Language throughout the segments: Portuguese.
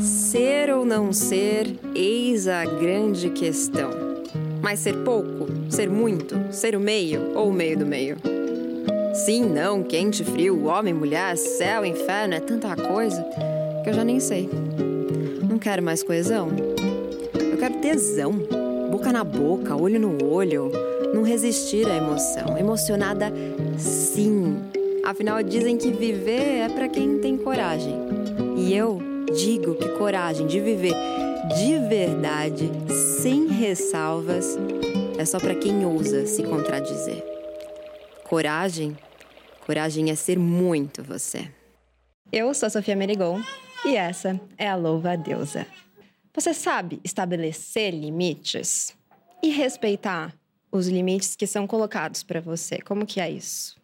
Ser ou não ser, eis a grande questão. Mas ser pouco, ser muito, ser o meio ou o meio do meio? Sim, não, quente, frio, homem, mulher, céu, inferno, é tanta coisa que eu já nem sei. Não quero mais coesão. Eu quero tesão. Boca na boca, olho no olho. Não resistir à emoção. Emocionada, sim. Afinal, dizem que viver é para quem tem coragem. E eu digo que coragem de viver de verdade, sem ressalvas, é só para quem ousa se contradizer. Coragem, coragem é ser muito você. Eu sou Sofia Merigon e essa é a Louva Deusa. Você sabe estabelecer limites e respeitar os limites que são colocados para você. Como que é isso?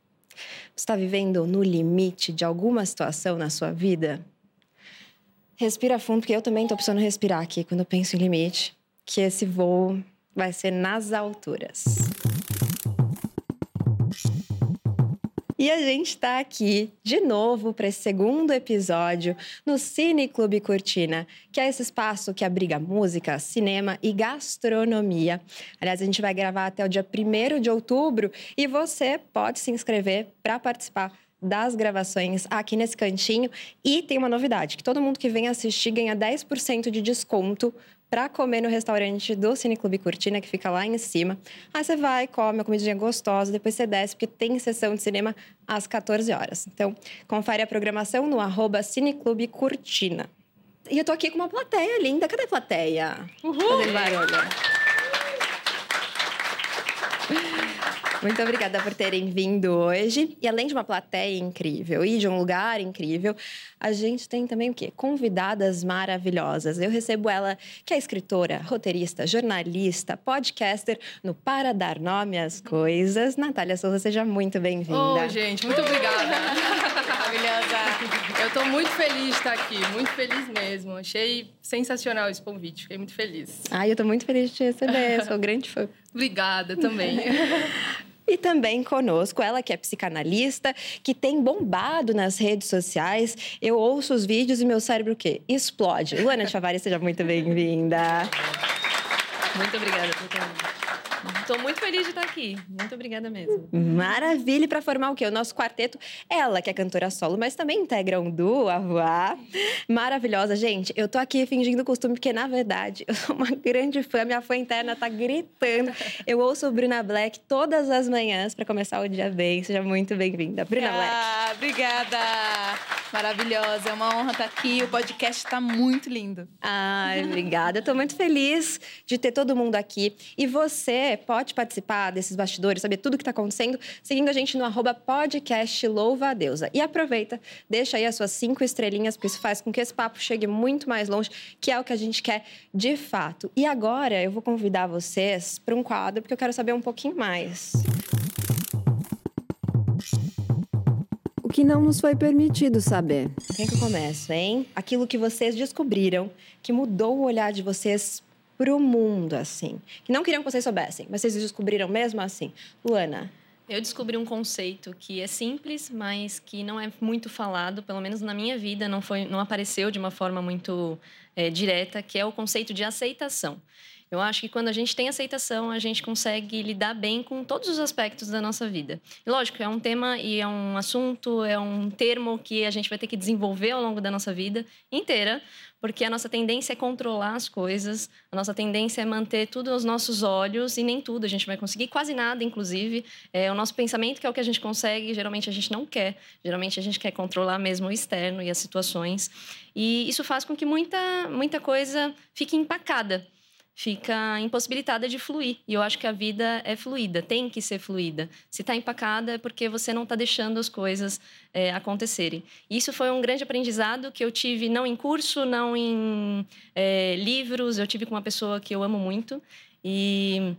Você está vivendo no limite de alguma situação na sua vida? Respira fundo, porque eu também estou precisando respirar aqui quando eu penso em limite, que esse voo vai ser nas alturas. E a gente está aqui de novo para esse segundo episódio no Cine Clube Cortina, que é esse espaço que abriga música, cinema e gastronomia. Aliás, a gente vai gravar até o dia 1 de outubro e você pode se inscrever para participar das gravações aqui nesse cantinho. E tem uma novidade, que todo mundo que vem assistir ganha 10% de desconto para comer no restaurante do Cine Clube Cortina, que fica lá em cima. Aí você vai, come uma comidinha gostosa, depois você desce, porque tem sessão de cinema às 14 horas. Então, confere a programação no arroba Cineclube Cortina. E eu tô aqui com uma plateia linda. Cadê a plateia? Uhul! Fazendo barulho. Muito obrigada por terem vindo hoje. E além de uma plateia incrível e de um lugar incrível, a gente tem também o quê? Convidadas maravilhosas. Eu recebo ela, que é escritora, roteirista, jornalista, podcaster no Para Dar Nome às Coisas. Natália Souza, seja muito bem-vinda. Oi, gente, muito obrigada. Maravilhosa. Eu estou muito feliz de estar aqui, muito feliz mesmo. Achei sensacional esse convite, fiquei muito feliz. Ai, eu estou muito feliz de te receber, sou grande fã. Obrigada também. E também conosco, ela que é psicanalista, que tem bombado nas redes sociais. Eu ouço os vídeos e meu cérebro o quê? Explode. Luana Chavari, seja muito bem-vinda. Muito obrigada por ter Estou muito feliz de estar aqui. Muito obrigada mesmo. Maravilha! E para formar o quê? O nosso quarteto, ela que é cantora solo, mas também integra um duo, a Voar. Maravilhosa. Gente, eu tô aqui fingindo costume, porque na verdade eu sou uma grande fã. Minha fã interna tá gritando. Eu ouço Bruna Black todas as manhãs para começar o dia bem. Seja muito bem-vinda. Bruna ah, Black. Obrigada! Maravilhosa. É uma honra estar aqui. O podcast está muito lindo. Ai, obrigada. Eu tô muito feliz de ter todo mundo aqui. E você pode participar desses bastidores, saber tudo o que está acontecendo, seguindo a gente no arroba podcast Louva a Deusa. E aproveita, deixa aí as suas cinco estrelinhas, porque isso faz com que esse papo chegue muito mais longe, que é o que a gente quer de fato. E agora eu vou convidar vocês para um quadro, porque eu quero saber um pouquinho mais. O que não nos foi permitido saber. Quem que eu começo, hein? Aquilo que vocês descobriram, que mudou o olhar de vocês para o mundo, assim. Que não queriam que vocês soubessem, mas vocês descobriram mesmo assim. Luana. Eu descobri um conceito que é simples, mas que não é muito falado, pelo menos na minha vida, não, foi, não apareceu de uma forma muito é, direta, que é o conceito de aceitação. Eu acho que quando a gente tem aceitação, a gente consegue lidar bem com todos os aspectos da nossa vida. E lógico, é um tema e é um assunto, é um termo que a gente vai ter que desenvolver ao longo da nossa vida inteira, porque a nossa tendência é controlar as coisas, a nossa tendência é manter tudo aos nossos olhos e nem tudo a gente vai conseguir, quase nada, inclusive. É o nosso pensamento que é o que a gente consegue, geralmente a gente não quer. Geralmente a gente quer controlar mesmo o externo e as situações. E isso faz com que muita, muita coisa fique empacada fica impossibilitada de fluir. E eu acho que a vida é fluida, tem que ser fluida. Se está empacada é porque você não está deixando as coisas é, acontecerem. Isso foi um grande aprendizado que eu tive não em curso, não em é, livros. Eu tive com uma pessoa que eu amo muito e,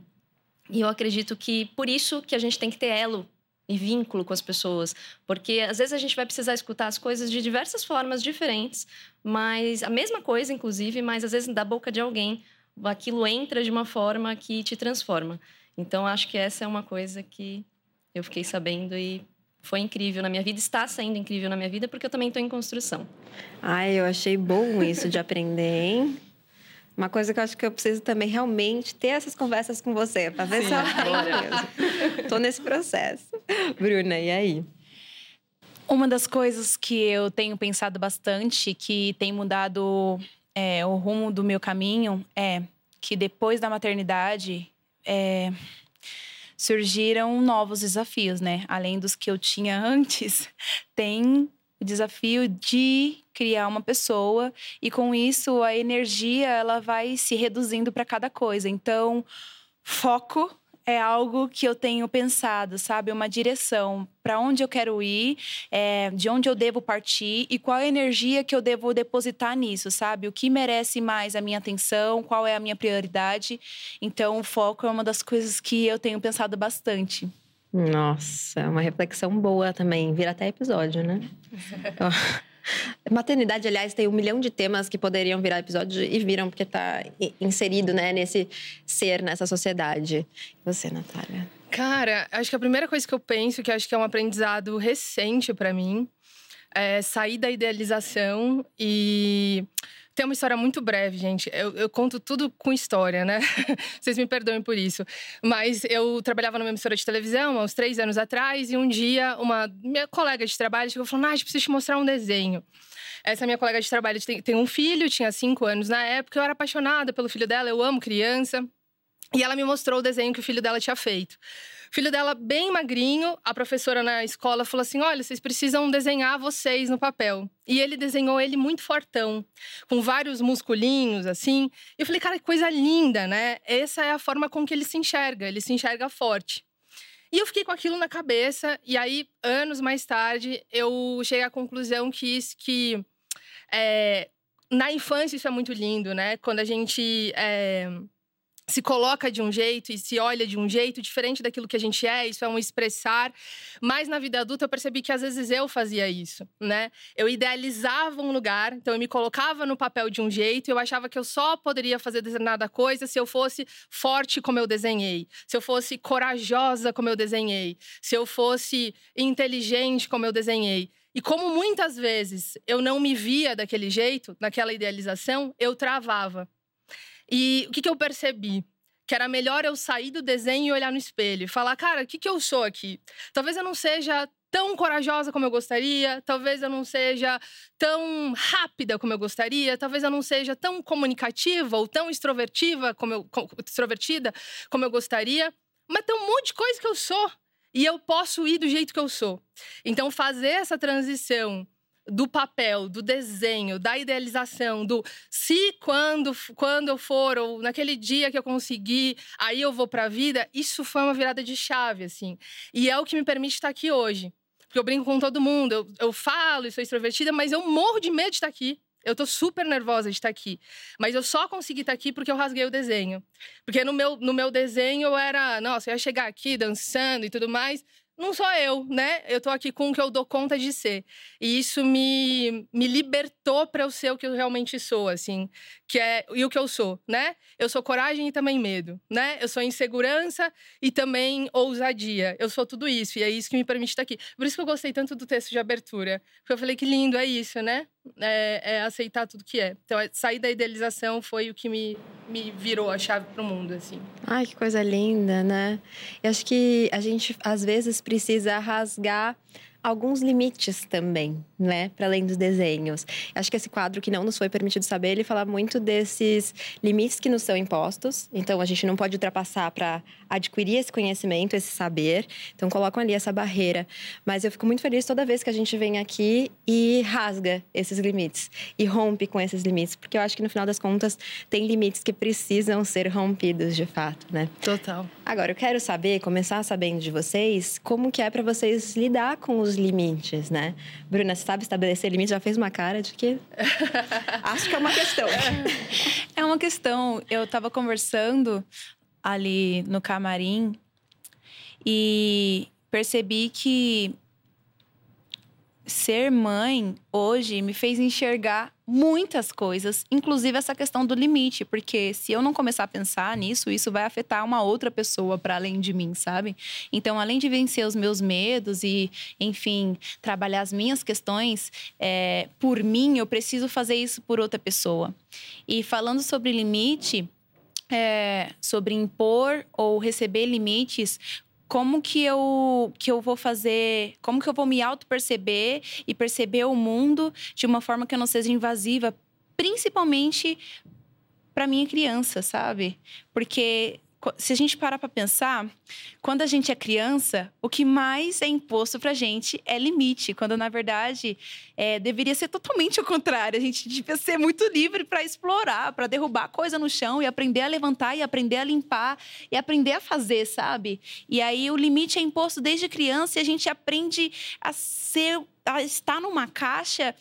e eu acredito que por isso que a gente tem que ter elo e vínculo com as pessoas, porque às vezes a gente vai precisar escutar as coisas de diversas formas diferentes, mas a mesma coisa, inclusive, mas às vezes da boca de alguém aquilo entra de uma forma que te transforma. Então, acho que essa é uma coisa que eu fiquei sabendo e foi incrível na minha vida, está sendo incrível na minha vida, porque eu também estou em construção. Ai, eu achei bom isso de aprender, hein? Uma coisa que eu acho que eu preciso também realmente ter essas conversas com você, para ver Sim, se tem mesmo. Tô nesse processo. Bruna, e aí? Uma das coisas que eu tenho pensado bastante, que tem mudado é, o rumo do meu caminho, é que depois da maternidade é, surgiram novos desafios, né? Além dos que eu tinha antes, tem o desafio de criar uma pessoa e com isso a energia ela vai se reduzindo para cada coisa. Então, foco é algo que eu tenho pensado, sabe? Uma direção para onde eu quero ir, é, de onde eu devo partir e qual a energia que eu devo depositar nisso, sabe? O que merece mais a minha atenção, qual é a minha prioridade. Então, o foco é uma das coisas que eu tenho pensado bastante. Nossa, é uma reflexão boa também. Vira até episódio, né? Maternidade, aliás, tem um milhão de temas que poderiam virar episódio e viram porque está inserido né, nesse ser, nessa sociedade. E você, Natália? Cara, acho que a primeira coisa que eu penso, que acho que é um aprendizado recente para mim, é sair da idealização e tem uma história muito breve, gente. Eu, eu, conto tudo com história, né? Vocês me perdoem por isso. Mas eu trabalhava numa emissora de televisão há uns três anos atrás e um dia uma minha colega de trabalho chegou falou: Nath, preciso te mostrar um desenho. Essa minha colega de trabalho tem, tem um filho, tinha cinco anos na época. Eu era apaixonada pelo filho dela, eu amo criança. E ela me mostrou o desenho que o filho dela tinha feito. Filho dela, bem magrinho, a professora na escola falou assim: Olha, vocês precisam desenhar vocês no papel. E ele desenhou ele muito fortão, com vários musculinhos, assim. E eu falei, cara, que coisa linda, né? Essa é a forma com que ele se enxerga, ele se enxerga forte. E eu fiquei com aquilo na cabeça, e aí, anos mais tarde, eu cheguei à conclusão que, que é, na infância isso é muito lindo, né? Quando a gente. É, se coloca de um jeito e se olha de um jeito diferente daquilo que a gente é, isso é um expressar. Mas na vida adulta eu percebi que às vezes eu fazia isso, né? Eu idealizava um lugar, então eu me colocava no papel de um jeito, e eu achava que eu só poderia fazer determinada coisa se eu fosse forte como eu desenhei, se eu fosse corajosa como eu desenhei, se eu fosse inteligente como eu desenhei. E como muitas vezes eu não me via daquele jeito, naquela idealização, eu travava. E o que, que eu percebi? Que era melhor eu sair do desenho e olhar no espelho e falar, cara, o que, que eu sou aqui? Talvez eu não seja tão corajosa como eu gostaria, talvez eu não seja tão rápida como eu gostaria, talvez eu não seja tão comunicativa ou tão extrovertiva como eu, extrovertida como eu gostaria, mas tem um monte de coisa que eu sou e eu posso ir do jeito que eu sou. Então fazer essa transição do papel, do desenho, da idealização, do se quando quando eu for ou naquele dia que eu conseguir, aí eu vou para a vida, isso foi uma virada de chave assim. E é o que me permite estar aqui hoje. Porque eu brinco com todo mundo, eu, eu falo e sou extrovertida, mas eu morro de medo de estar aqui. Eu tô super nervosa de estar aqui. Mas eu só consegui estar aqui porque eu rasguei o desenho. Porque no meu, no meu desenho eu era, nossa, eu ia chegar aqui dançando e tudo mais não sou eu, né? Eu tô aqui com o que eu dou conta de ser. E isso me, me libertou para eu ser o que eu realmente sou, assim. Que é e o que eu sou, né? Eu sou coragem e também medo, né? Eu sou insegurança e também ousadia. Eu sou tudo isso e é isso que me permite estar aqui. Por isso que eu gostei tanto do texto de abertura. Porque eu falei que lindo é isso, né? É, é aceitar tudo que é. Então, é, sair da idealização foi o que me, me virou a chave para o mundo, assim. Ai, que coisa linda, né? Eu acho que a gente, às vezes, precisa rasgar alguns limites também, né, para além dos desenhos. Acho que esse quadro que não nos foi permitido saber, ele fala muito desses limites que nos são impostos. Então a gente não pode ultrapassar para adquirir esse conhecimento, esse saber. Então colocam ali essa barreira. Mas eu fico muito feliz toda vez que a gente vem aqui e rasga esses limites e rompe com esses limites, porque eu acho que no final das contas tem limites que precisam ser rompidos de fato, né? Total. Agora eu quero saber, começar sabendo de vocês, como que é para vocês lidar com os os limites, né? Bruna, você sabe estabelecer limites? Já fez uma cara de que. Acho que é uma questão. É uma questão. Eu estava conversando ali no camarim e percebi que ser mãe hoje me fez enxergar muitas coisas, inclusive essa questão do limite, porque se eu não começar a pensar nisso, isso vai afetar uma outra pessoa para além de mim, sabe? Então, além de vencer os meus medos e, enfim, trabalhar as minhas questões, é, por mim, eu preciso fazer isso por outra pessoa. E falando sobre limite, é, sobre impor ou receber limites, como que eu que eu vou fazer, como que eu vou me auto-perceber e perceber o mundo de uma forma que eu não seja invasiva, principalmente para minha criança, sabe? Porque se a gente parar para pensar, quando a gente é criança, o que mais é imposto para gente é limite, quando na verdade é, deveria ser totalmente o contrário. A gente devia ser muito livre para explorar, para derrubar coisa no chão e aprender a levantar e aprender a limpar e aprender a fazer, sabe? E aí o limite é imposto desde criança e a gente aprende a ser, a estar numa caixa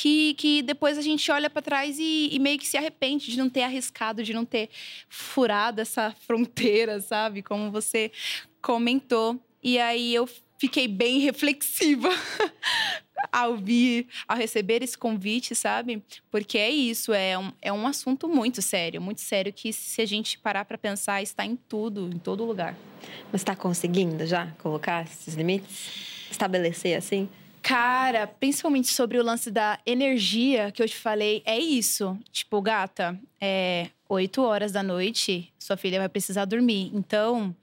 que, que depois a gente olha para trás e, e, meio que se arrepende de não ter arriscado, de não ter furado essa fronteira, sabe? Como você comentou. E aí eu fiquei bem reflexiva ao vir, ao receber esse convite, sabe? Porque é isso, é um, é um assunto muito sério, muito sério que se a gente parar para pensar, está em tudo, em todo lugar. Mas está conseguindo já colocar esses limites? Estabelecer assim? Cara, principalmente sobre o lance da energia que eu te falei, é isso. Tipo, gata, é 8 horas da noite, sua filha vai precisar dormir. Então,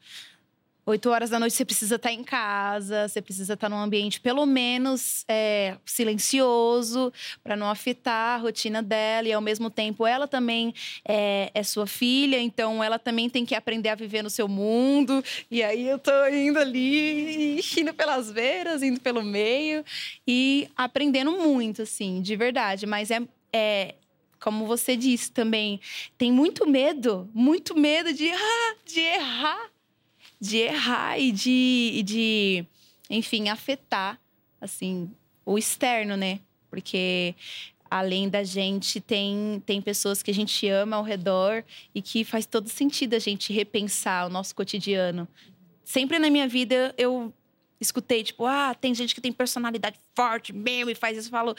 8 horas da noite você precisa estar em casa, você precisa estar num ambiente pelo menos é, silencioso, para não afetar a rotina dela. E ao mesmo tempo, ela também é, é, sua filha, então ela também tem que aprender a viver no seu mundo. E aí eu tô indo ali, indo pelas beiras, indo pelo meio e aprendendo muito, assim, de verdade. Mas é, é como você disse também, tem muito medo, muito medo de, ah, de errar de errar e de, e de enfim, afetar, assim, o externo, né? Porque além da gente, tem, tem pessoas que a gente ama ao redor e que faz todo sentido a gente repensar o nosso cotidiano. Sempre na minha vida eu escutei, tipo, ah, tem gente que tem personalidade forte mesmo e faz isso, falo.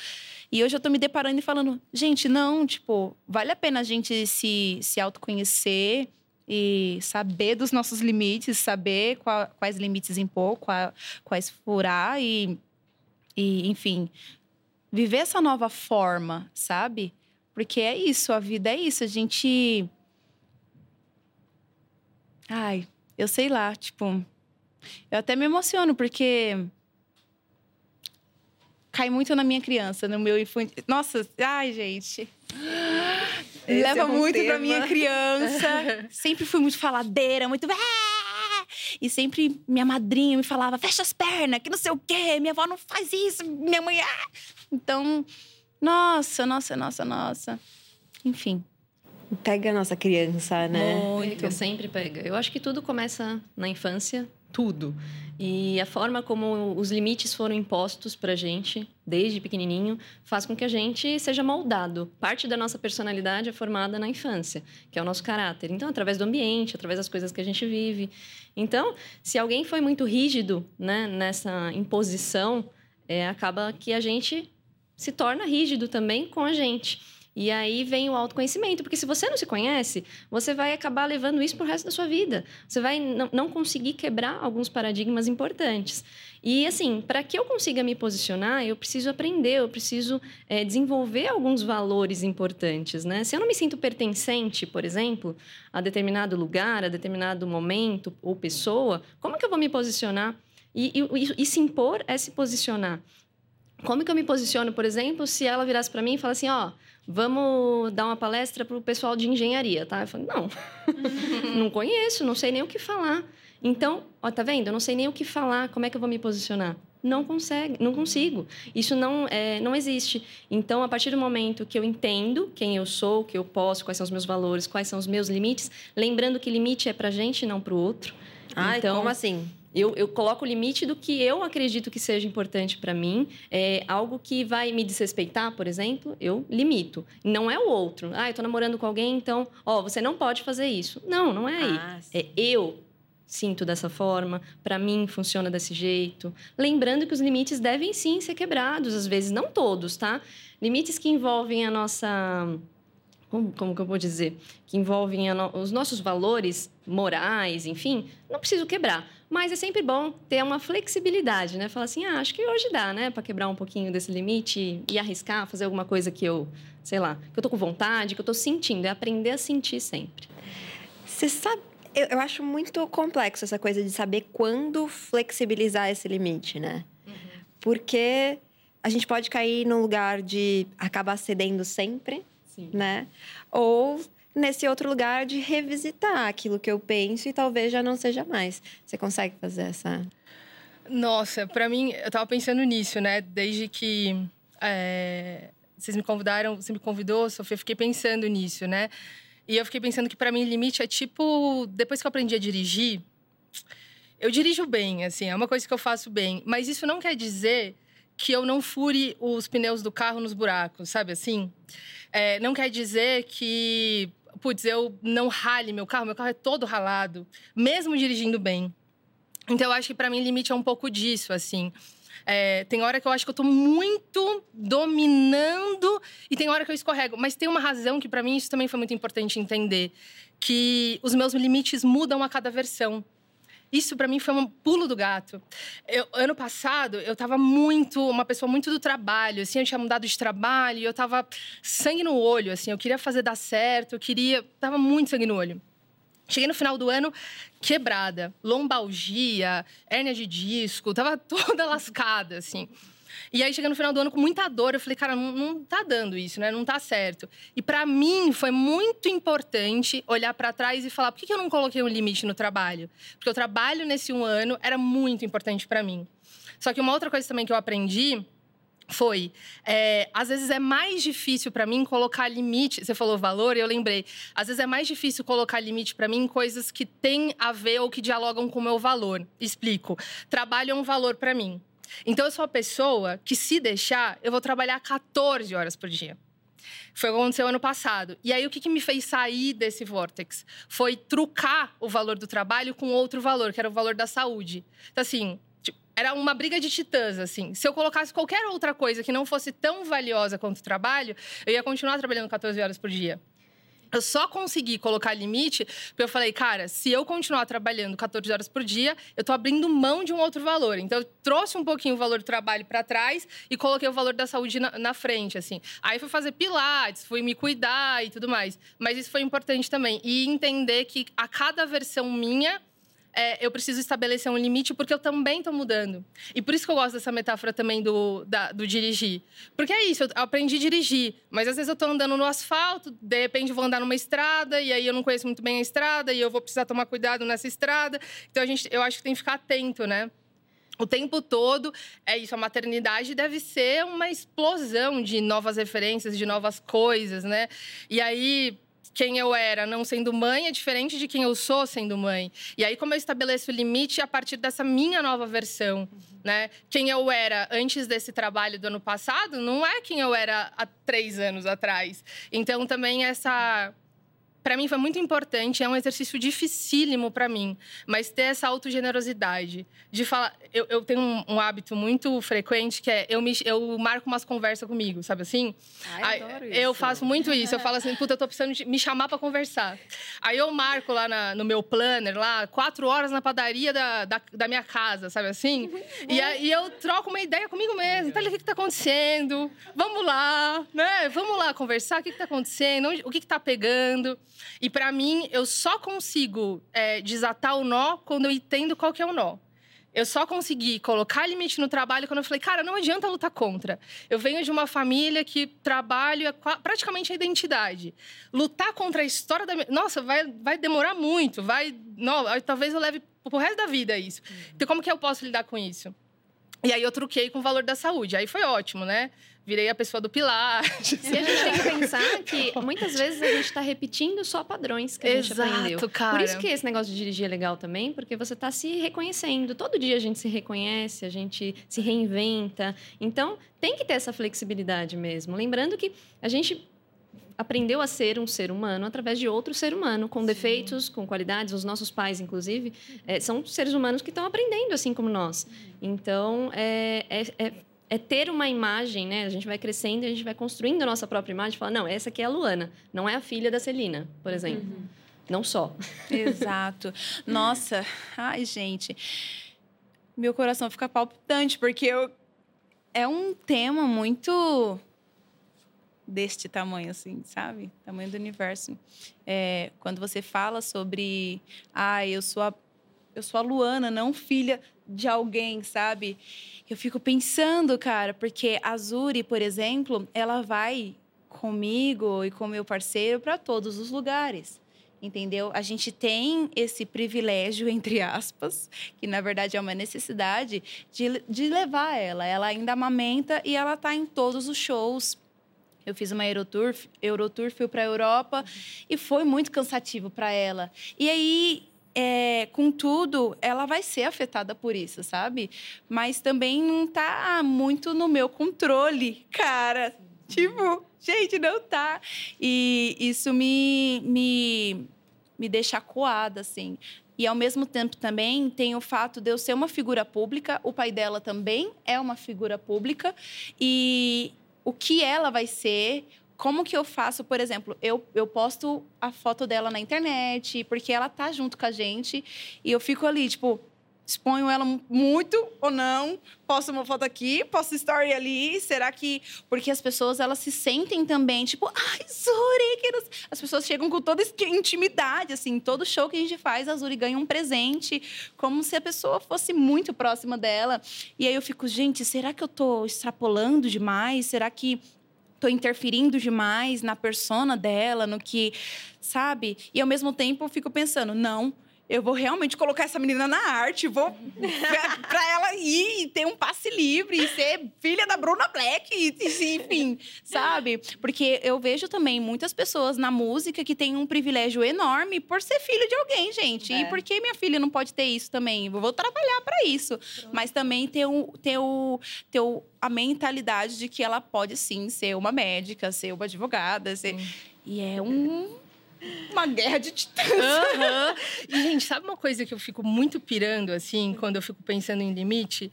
E hoje eu tô me deparando e falando, gente, não, tipo, vale a pena a gente se, se autoconhecer e saber dos nossos limites, saber qual, quais limites impor, qual, quais furar e, e, enfim, viver essa nova forma, sabe? Porque é isso, a vida é isso. A gente. Ai, eu sei lá, tipo. Eu até me emociono, porque. Cai muito na minha criança, no meu infantil. Nossa, ai, gente. Esse leva é um muito tema. pra minha criança. sempre fui muito faladeira, muito. E sempre minha madrinha me falava: fecha as pernas, que não sei o quê, minha avó não faz isso, minha mãe. Ah! Então, nossa, nossa, nossa, nossa. Enfim. Pega a nossa criança, né? Muito. Pega, sempre pega. Eu acho que tudo começa na infância, tudo. E a forma como os limites foram impostos para gente, desde pequenininho, faz com que a gente seja moldado. Parte da nossa personalidade é formada na infância, que é o nosso caráter. Então, através do ambiente, através das coisas que a gente vive. Então, se alguém foi muito rígido né, nessa imposição, é, acaba que a gente se torna rígido também com a gente. E aí vem o autoconhecimento, porque se você não se conhece, você vai acabar levando isso para o resto da sua vida. Você vai não conseguir quebrar alguns paradigmas importantes. E assim, para que eu consiga me posicionar, eu preciso aprender, eu preciso é, desenvolver alguns valores importantes, né? Se eu não me sinto pertencente, por exemplo, a determinado lugar, a determinado momento ou pessoa, como que eu vou me posicionar? E, e, e se impor é se posicionar. Como que eu me posiciono, por exemplo, se ela virasse para mim e falasse assim, ó, oh, vamos dar uma palestra para o pessoal de engenharia, tá? Eu falei, não, não conheço, não sei nem o que falar. Então, ó, tá vendo? Eu não sei nem o que falar, como é que eu vou me posicionar? Não consegue, não consigo. Isso não, é, não existe. Então, a partir do momento que eu entendo quem eu sou, o que eu posso, quais são os meus valores, quais são os meus limites, lembrando que limite é para gente, não para o outro. Ah, então, como assim? Eu, eu coloco o limite do que eu acredito que seja importante para mim. É algo que vai me desrespeitar, por exemplo, eu limito. Não é o outro. Ah, eu tô namorando com alguém, então, ó, você não pode fazer isso. Não, não é aí. Ah, é eu sinto dessa forma, para mim funciona desse jeito. Lembrando que os limites devem sim ser quebrados, às vezes, não todos, tá? Limites que envolvem a nossa. Como, como que eu vou dizer? Que envolvem no... os nossos valores morais, enfim, não preciso quebrar. Mas é sempre bom ter uma flexibilidade, né? Falar assim, ah, acho que hoje dá, né? Para quebrar um pouquinho desse limite e arriscar, fazer alguma coisa que eu, sei lá, que eu tô com vontade, que eu tô sentindo. É aprender a sentir sempre. Você sabe eu, eu, acho muito complexo essa coisa de saber quando flexibilizar esse limite, né? Uhum. Porque a gente pode cair num lugar de acabar cedendo sempre, Sim. né? Ou nesse outro lugar de revisitar aquilo que eu penso e talvez já não seja mais. Você consegue fazer essa? Nossa, para mim, eu tava pensando nisso, né? Desde que é, vocês me convidaram, você me convidou, Sofia, eu fiquei pensando nisso, né? E eu fiquei pensando que para mim limite é tipo, depois que eu aprendi a dirigir, eu dirijo bem, assim, é uma coisa que eu faço bem, mas isso não quer dizer que eu não fure os pneus do carro nos buracos, sabe assim? É, não quer dizer que, putz, eu não rale meu carro, meu carro é todo ralado, mesmo dirigindo bem. Então, eu acho que para mim limite é um pouco disso, assim. É, tem hora que eu acho que eu tô muito dominando e tem hora que eu escorrego. Mas tem uma razão que, para mim, isso também foi muito importante entender. Que os meus limites mudam a cada versão. Isso para mim foi um pulo do gato. Eu, ano passado eu estava muito uma pessoa muito do trabalho, assim, eu tinha mudado de trabalho, e eu estava sangue no olho, assim, eu queria fazer dar certo, eu queria, tava muito sangue no olho. Cheguei no final do ano quebrada, lombalgia, hérnia de disco, tava toda lascada, assim. E aí, cheguei no final do ano com muita dor, eu falei, cara, não, não tá dando isso, né? Não tá certo. E para mim foi muito importante olhar para trás e falar, por que, que eu não coloquei um limite no trabalho? Porque o trabalho nesse um ano era muito importante para mim. Só que uma outra coisa também que eu aprendi foi. É, às vezes é mais difícil para mim colocar limite. Você falou valor eu lembrei. Às vezes é mais difícil colocar limite para mim em coisas que têm a ver ou que dialogam com o meu valor. Explico. Trabalho é um valor para mim. Então eu sou uma pessoa que, se deixar, eu vou trabalhar 14 horas por dia. Foi o que aconteceu ano passado. E aí, o que, que me fez sair desse vórtex? Foi trucar o valor do trabalho com outro valor, que era o valor da saúde. Então, assim, era uma briga de titãs, assim. Se eu colocasse qualquer outra coisa que não fosse tão valiosa quanto o trabalho, eu ia continuar trabalhando 14 horas por dia. Eu só consegui colocar limite porque eu falei, cara, se eu continuar trabalhando 14 horas por dia, eu tô abrindo mão de um outro valor. Então, eu trouxe um pouquinho o valor do trabalho para trás e coloquei o valor da saúde na, na, frente, assim. Aí fui fazer pilates, fui me cuidar e tudo mais. Mas isso foi importante também. E entender que a cada versão minha, é, eu preciso estabelecer um limite porque eu também estou mudando. E por isso que eu gosto dessa metáfora também do, da, do dirigir. Porque é isso, eu aprendi a dirigir, mas às vezes eu estou andando no asfalto, de repente eu vou andar numa estrada e aí eu não conheço muito bem a estrada e eu vou precisar tomar cuidado nessa estrada. Então a gente, eu acho que tem que ficar atento, né? o tempo todo é isso. A maternidade deve ser uma explosão de novas referências, de novas coisas, né? E aí quem eu era não sendo mãe é diferente de quem eu sou sendo mãe. E aí, como eu estabeleço o limite a partir dessa minha nova versão, né? Quem eu era antes desse trabalho do ano passado não é quem eu era há três anos atrás. Então, também essa para mim foi muito importante, é um exercício dificílimo para mim, mas ter essa autogenerosidade de falar, eu, eu tenho um, um, hábito muito frequente que é eu me eu marco umas conversas comigo, sabe assim? Ai, adoro isso. Eu faço muito isso, eu falo assim, puta, eu tô precisando de me chamar para conversar. Aí eu marco lá na, no meu planner lá quatro horas na padaria da, da, da minha casa, sabe assim? e aí eu troco uma ideia comigo mesmo, tá o que, que tá acontecendo? Vamos lá, né? Vamos lá conversar, o que, que tá acontecendo? O que, que tá pegando? E para mim, eu só consigo é, desatar o nó quando eu entendo qual que é o nó. Eu só consegui colocar limite no trabalho quando eu falei, cara, não adianta lutar contra. Eu venho de uma família que trabalho é praticamente a identidade. Lutar contra a história da minha. Nossa, vai, vai demorar muito. Vai. Não, talvez eu leve pro resto da vida isso. Então, como que eu posso lidar com isso? E aí eu truquei com o valor da saúde. Aí foi ótimo, né? Virei a pessoa do pilar. E a gente tem que pensar que muitas vezes a gente está repetindo só padrões que a gente Exato, aprendeu. Cara. Por isso que esse negócio de dirigir é legal também, porque você está se reconhecendo. Todo dia a gente se reconhece, a gente se reinventa. Então, tem que ter essa flexibilidade mesmo. Lembrando que a gente aprendeu a ser um ser humano através de outro ser humano, com Sim. defeitos, com qualidades. Os nossos pais, inclusive, é, são seres humanos que estão aprendendo assim como nós. Então, é, é, é, é, ter uma imagem, né? A gente vai crescendo, a gente vai construindo a nossa própria imagem. Fala, não, essa aqui é a Luana, não é a filha da Celina, por exemplo. Uhum. Não só. Exato. Nossa, ai, gente. Meu coração fica palpitante, porque eu... é um tema muito deste tamanho, assim, sabe? Tamanho do universo. É, quando você fala sobre, ah, eu sou a, eu sou a Luana, não filha de alguém, sabe? Eu fico pensando, cara, porque a Zuri, por exemplo, ela vai comigo e com meu parceiro para todos os lugares. Entendeu? A gente tem esse privilégio, entre aspas, que na verdade é uma necessidade, de, de levar ela. Ela ainda amamenta e ela está em todos os shows eu fiz uma Eurotour, Eurotour fui para a Europa e foi muito cansativo para ela. E aí, é, contudo, ela vai ser afetada por isso, sabe? Mas também não tá muito no meu controle, cara. Tipo, gente, não tá. E isso me, me, me deixa coada, assim. E ao mesmo tempo também tem o fato de eu ser uma figura pública, o pai dela também é uma figura pública e o que ela vai ser, como que eu faço, por exemplo, eu, eu posto a foto dela na internet, porque ela tá junto com a gente, e eu fico ali, tipo, exponho ela muito ou não? Posto uma foto aqui, posto story ali? Será que. Porque as pessoas elas se sentem também, tipo, ai, Zuri! As pessoas chegam com toda intimidade, assim, todo show que a gente faz, a Zuri ganha um presente, como se a pessoa fosse muito próxima dela. E aí eu fico, gente, será que eu tô extrapolando demais? Será que tô interferindo demais na persona dela, no que, sabe? E ao mesmo tempo eu fico pensando, não eu vou realmente colocar essa menina na arte, vou para ela ir e ter um passe livre e ser filha da Bruna Black, e, enfim, sabe? Porque eu vejo também muitas pessoas na música que têm um privilégio enorme por ser filho de alguém, gente. É. E por que minha filha não pode ter isso também? Eu vou trabalhar para isso. Pronto. Mas também ter, um, ter, o, ter o, a mentalidade de que ela pode sim ser uma médica, ser uma advogada, ser... Hum. E é um uma guerra de titãs. Uhum. E, gente, sabe uma coisa que eu fico muito pirando, assim, quando eu fico pensando em limite?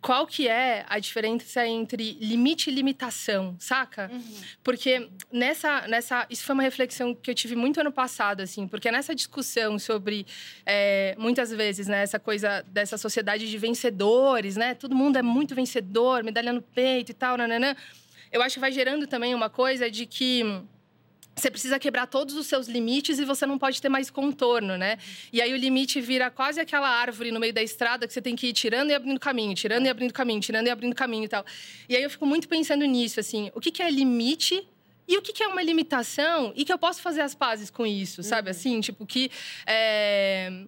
Qual que é a diferença entre limite e limitação, saca? Uhum. Porque nessa, nessa... Isso foi uma reflexão que eu tive muito ano passado, assim. Porque nessa discussão sobre, é, muitas vezes, né? Essa coisa dessa sociedade de vencedores, né? Todo mundo é muito vencedor, medalha no peito e tal, nananã. Eu acho que vai gerando também uma coisa de que você precisa quebrar todos os seus limites e você não pode ter mais contorno, né? E aí o limite vira quase aquela árvore no meio da estrada que você tem que ir tirando e abrindo caminho, tirando e abrindo caminho, tirando e abrindo caminho e tal. E aí eu fico muito pensando nisso, assim, o que, que é limite e o que, que é uma limitação e que eu posso fazer as pazes com isso, sabe? Uhum. Assim, tipo, que. É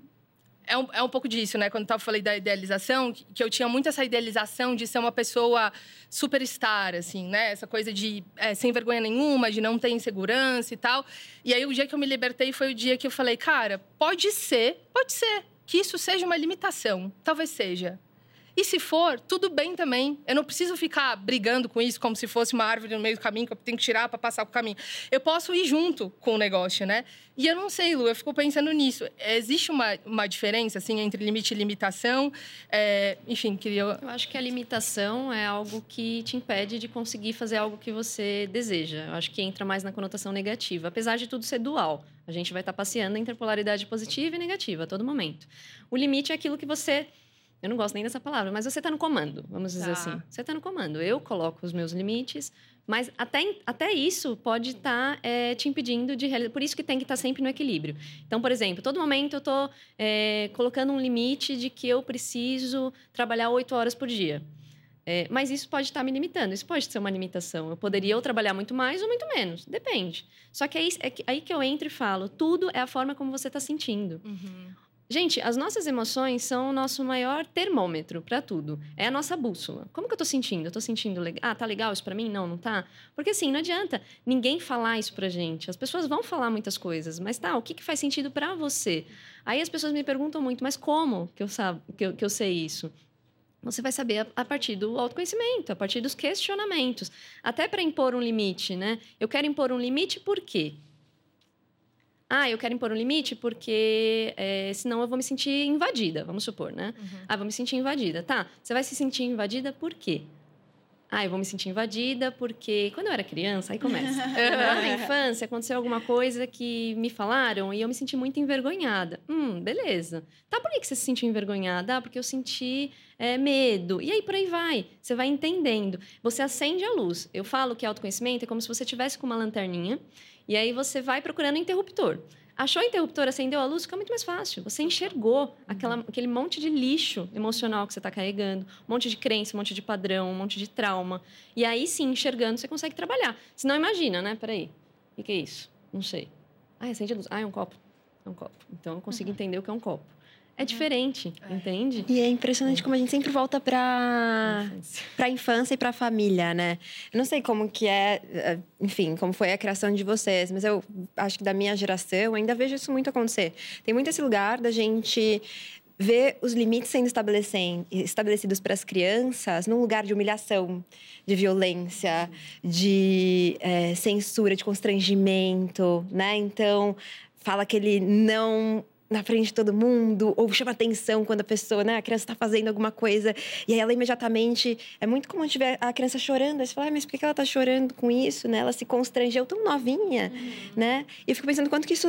é um, é um pouco disso, né? Quando eu falei da idealização, que eu tinha muito essa idealização de ser uma pessoa superstar, assim, né? Essa coisa de é, sem vergonha nenhuma, de não ter insegurança e tal. E aí, o dia que eu me libertei foi o dia que eu falei, cara, pode ser, pode ser que isso seja uma limitação. Talvez seja. E se for, tudo bem também. Eu não preciso ficar brigando com isso como se fosse uma árvore no meio do caminho que eu tenho que tirar para passar o caminho. Eu posso ir junto com o negócio, né? E eu não sei, Lu, eu fico pensando nisso. Existe uma, uma diferença, assim, entre limite e limitação? É, enfim, queria... Eu acho que a limitação é algo que te impede de conseguir fazer algo que você deseja. Eu acho que entra mais na conotação negativa. Apesar de tudo ser dual. A gente vai estar passeando entre polaridade positiva e negativa a todo momento. O limite é aquilo que você eu não gosto nem dessa palavra, mas você está no comando, vamos dizer tá. assim. Você está no comando. Eu coloco os meus limites, mas até, até isso pode estar tá, é, te impedindo de realizar. Por isso que tem que estar tá sempre no equilíbrio. Então, por exemplo, todo momento eu estou é, colocando um limite de que eu preciso trabalhar oito horas por dia. É, mas isso pode estar tá me limitando, isso pode ser uma limitação. Eu poderia ou trabalhar muito mais ou muito menos, depende. Só que é, é aí que eu entro e falo: tudo é a forma como você está sentindo. Uhum. Gente, as nossas emoções são o nosso maior termômetro para tudo. É a nossa bússola. Como que eu tô sentindo? Eu tô sentindo legal? Ah, tá legal isso para mim? Não, não tá? Porque assim, não adianta ninguém falar isso pra gente. As pessoas vão falar muitas coisas, mas tá, o que, que faz sentido para você? Aí as pessoas me perguntam muito, mas como que eu, que eu, que eu sei isso? você vai saber a, partir do autoconhecimento, a partir dos questionamentos. Até para impor um limite, né? Eu quero impor um limite por quê? Ah, eu quero impor um limite porque é, senão eu vou me sentir invadida, vamos supor, né? Uhum. Ah, vou me sentir invadida. Tá, você vai se sentir invadida por quê? Ah, eu vou me sentir invadida porque quando eu era criança, aí começa. Na infância aconteceu alguma coisa que me falaram e eu me senti muito envergonhada. Hum, beleza. Tá, por que você se sentiu envergonhada? Ah, porque eu senti é, medo. E aí por aí vai. Você vai entendendo. Você acende a luz. Eu falo que autoconhecimento é como se você tivesse com uma lanterninha e aí você vai procurando interruptor. Achou o interruptor, acendeu a luz, fica muito mais fácil. Você enxergou aquela, aquele monte de lixo emocional que você está carregando, um monte de crença, um monte de padrão, um monte de trauma. E aí sim, enxergando, você consegue trabalhar. Se não, imagina, né? Peraí, o que é isso? Não sei. Ah, acende a luz. Ah, é um copo. É um copo. Então eu consigo uhum. entender o que é um copo é diferente, é. entende? E é impressionante é. como a gente sempre volta para para a infância e para a família, né? Eu não sei como que é, eh, enfim, como foi a criação de vocês, mas eu acho que da minha geração ainda vejo isso muito acontecer. Tem muito esse lugar da gente ver os limites sendo estabelecidos para as crianças num lugar de humilhação, de violência, de é, censura, de constrangimento, né? Então fala que ele não na frente de todo mundo, ou chama atenção quando a pessoa, né, a criança está fazendo alguma coisa, e aí ela imediatamente. É muito comum tiver a criança chorando, aí você fala, ah, mas por que ela está chorando com isso, né? Ela se constrangeu tão novinha, uhum. né? E eu fico pensando quanto que isso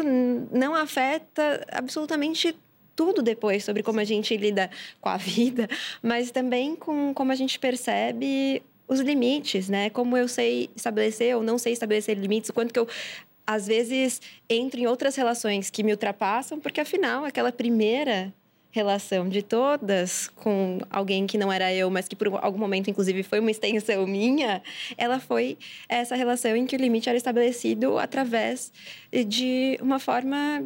não afeta absolutamente tudo depois sobre como a gente lida com a vida, mas também com como a gente percebe os limites, né? Como eu sei estabelecer ou não sei estabelecer limites, o quanto que eu às vezes entro em outras relações que me ultrapassam, porque afinal, aquela primeira relação de todas com alguém que não era eu, mas que por algum momento, inclusive, foi uma extensão minha, ela foi essa relação em que o limite era estabelecido através de uma forma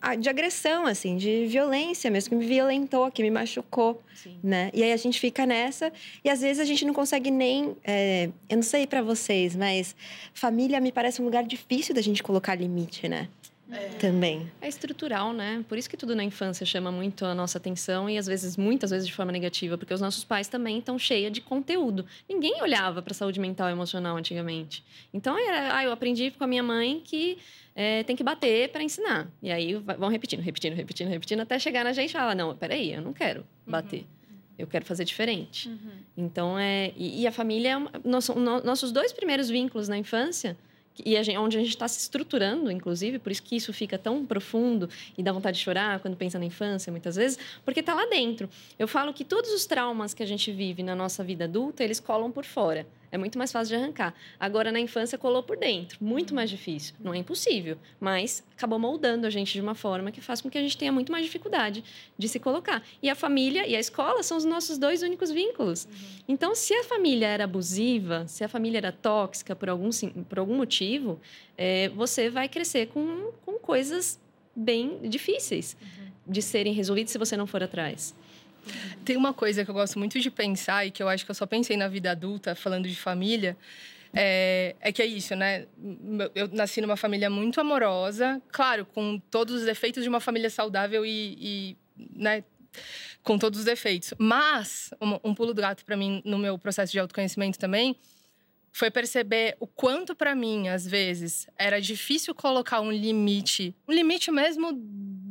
ah, de agressão, assim, de violência mesmo, que me violentou, que me machucou, Sim. né? E aí a gente fica nessa e às vezes a gente não consegue nem, é, eu não sei para vocês, mas família me parece um lugar difícil da gente colocar limite, né? É. Também. É estrutural, né? Por isso que tudo na infância chama muito a nossa atenção e às vezes, muitas vezes de forma negativa, porque os nossos pais também estão cheios de conteúdo. Ninguém olhava para saúde mental e emocional antigamente. Então, era, ah, eu aprendi com a minha mãe que é, tem que bater para ensinar. E aí vão repetindo, repetindo, repetindo, repetindo, até chegar na gente e falar: não, peraí, eu não quero bater. Uhum. Eu quero fazer diferente. Uhum. Então, é. E, e a família é. Nosso, no, nossos dois primeiros vínculos na infância e a gente, onde a gente está se estruturando, inclusive, por isso que isso fica tão profundo e dá vontade de chorar quando pensa na infância, muitas vezes, porque está lá dentro. Eu falo que todos os traumas que a gente vive na nossa vida adulta, eles colam por fora. É muito mais fácil de arrancar. Agora, na infância, colou por dentro. Muito mais difícil. Não é impossível, mas acabou moldando a gente de uma forma que faz com que a gente tenha muito mais dificuldade de se colocar. E a família e a escola são os nossos dois únicos vínculos. Uhum. Então, se a família era abusiva, se a família era tóxica por algum, por algum motivo, é, você vai crescer com, com coisas bem difíceis uhum. de serem resolvidas se você não for atrás. Tem uma coisa que eu gosto muito de pensar e que eu acho que eu só pensei na vida adulta, falando de família, é, é, que é isso, né? Eu nasci numa família muito amorosa, claro, com todos os defeitos de uma família saudável e, e né, com todos os defeitos. Mas um, um pulo do gato para mim no meu processo de autoconhecimento também foi perceber o quanto para mim às vezes era difícil colocar um limite, um limite mesmo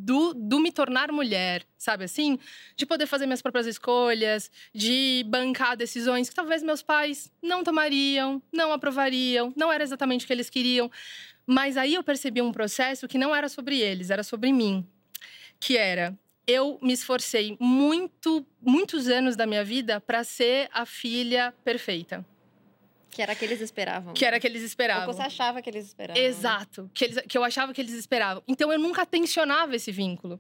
do, do me tornar mulher, sabe assim? De poder fazer minhas próprias escolhas, de bancar decisões que talvez meus pais não tomariam, não aprovariam, não era exatamente o que eles queriam. Mas aí eu percebi um processo que não era sobre eles, era sobre mim. Que era, eu me esforcei muito, muitos anos da minha vida para ser a filha perfeita. Que era que eles esperavam. Que era que eles esperavam. Ou você achava que eles esperavam. Exato. Que, eles, que eu achava que eles esperavam. Então eu nunca tensionava esse vínculo.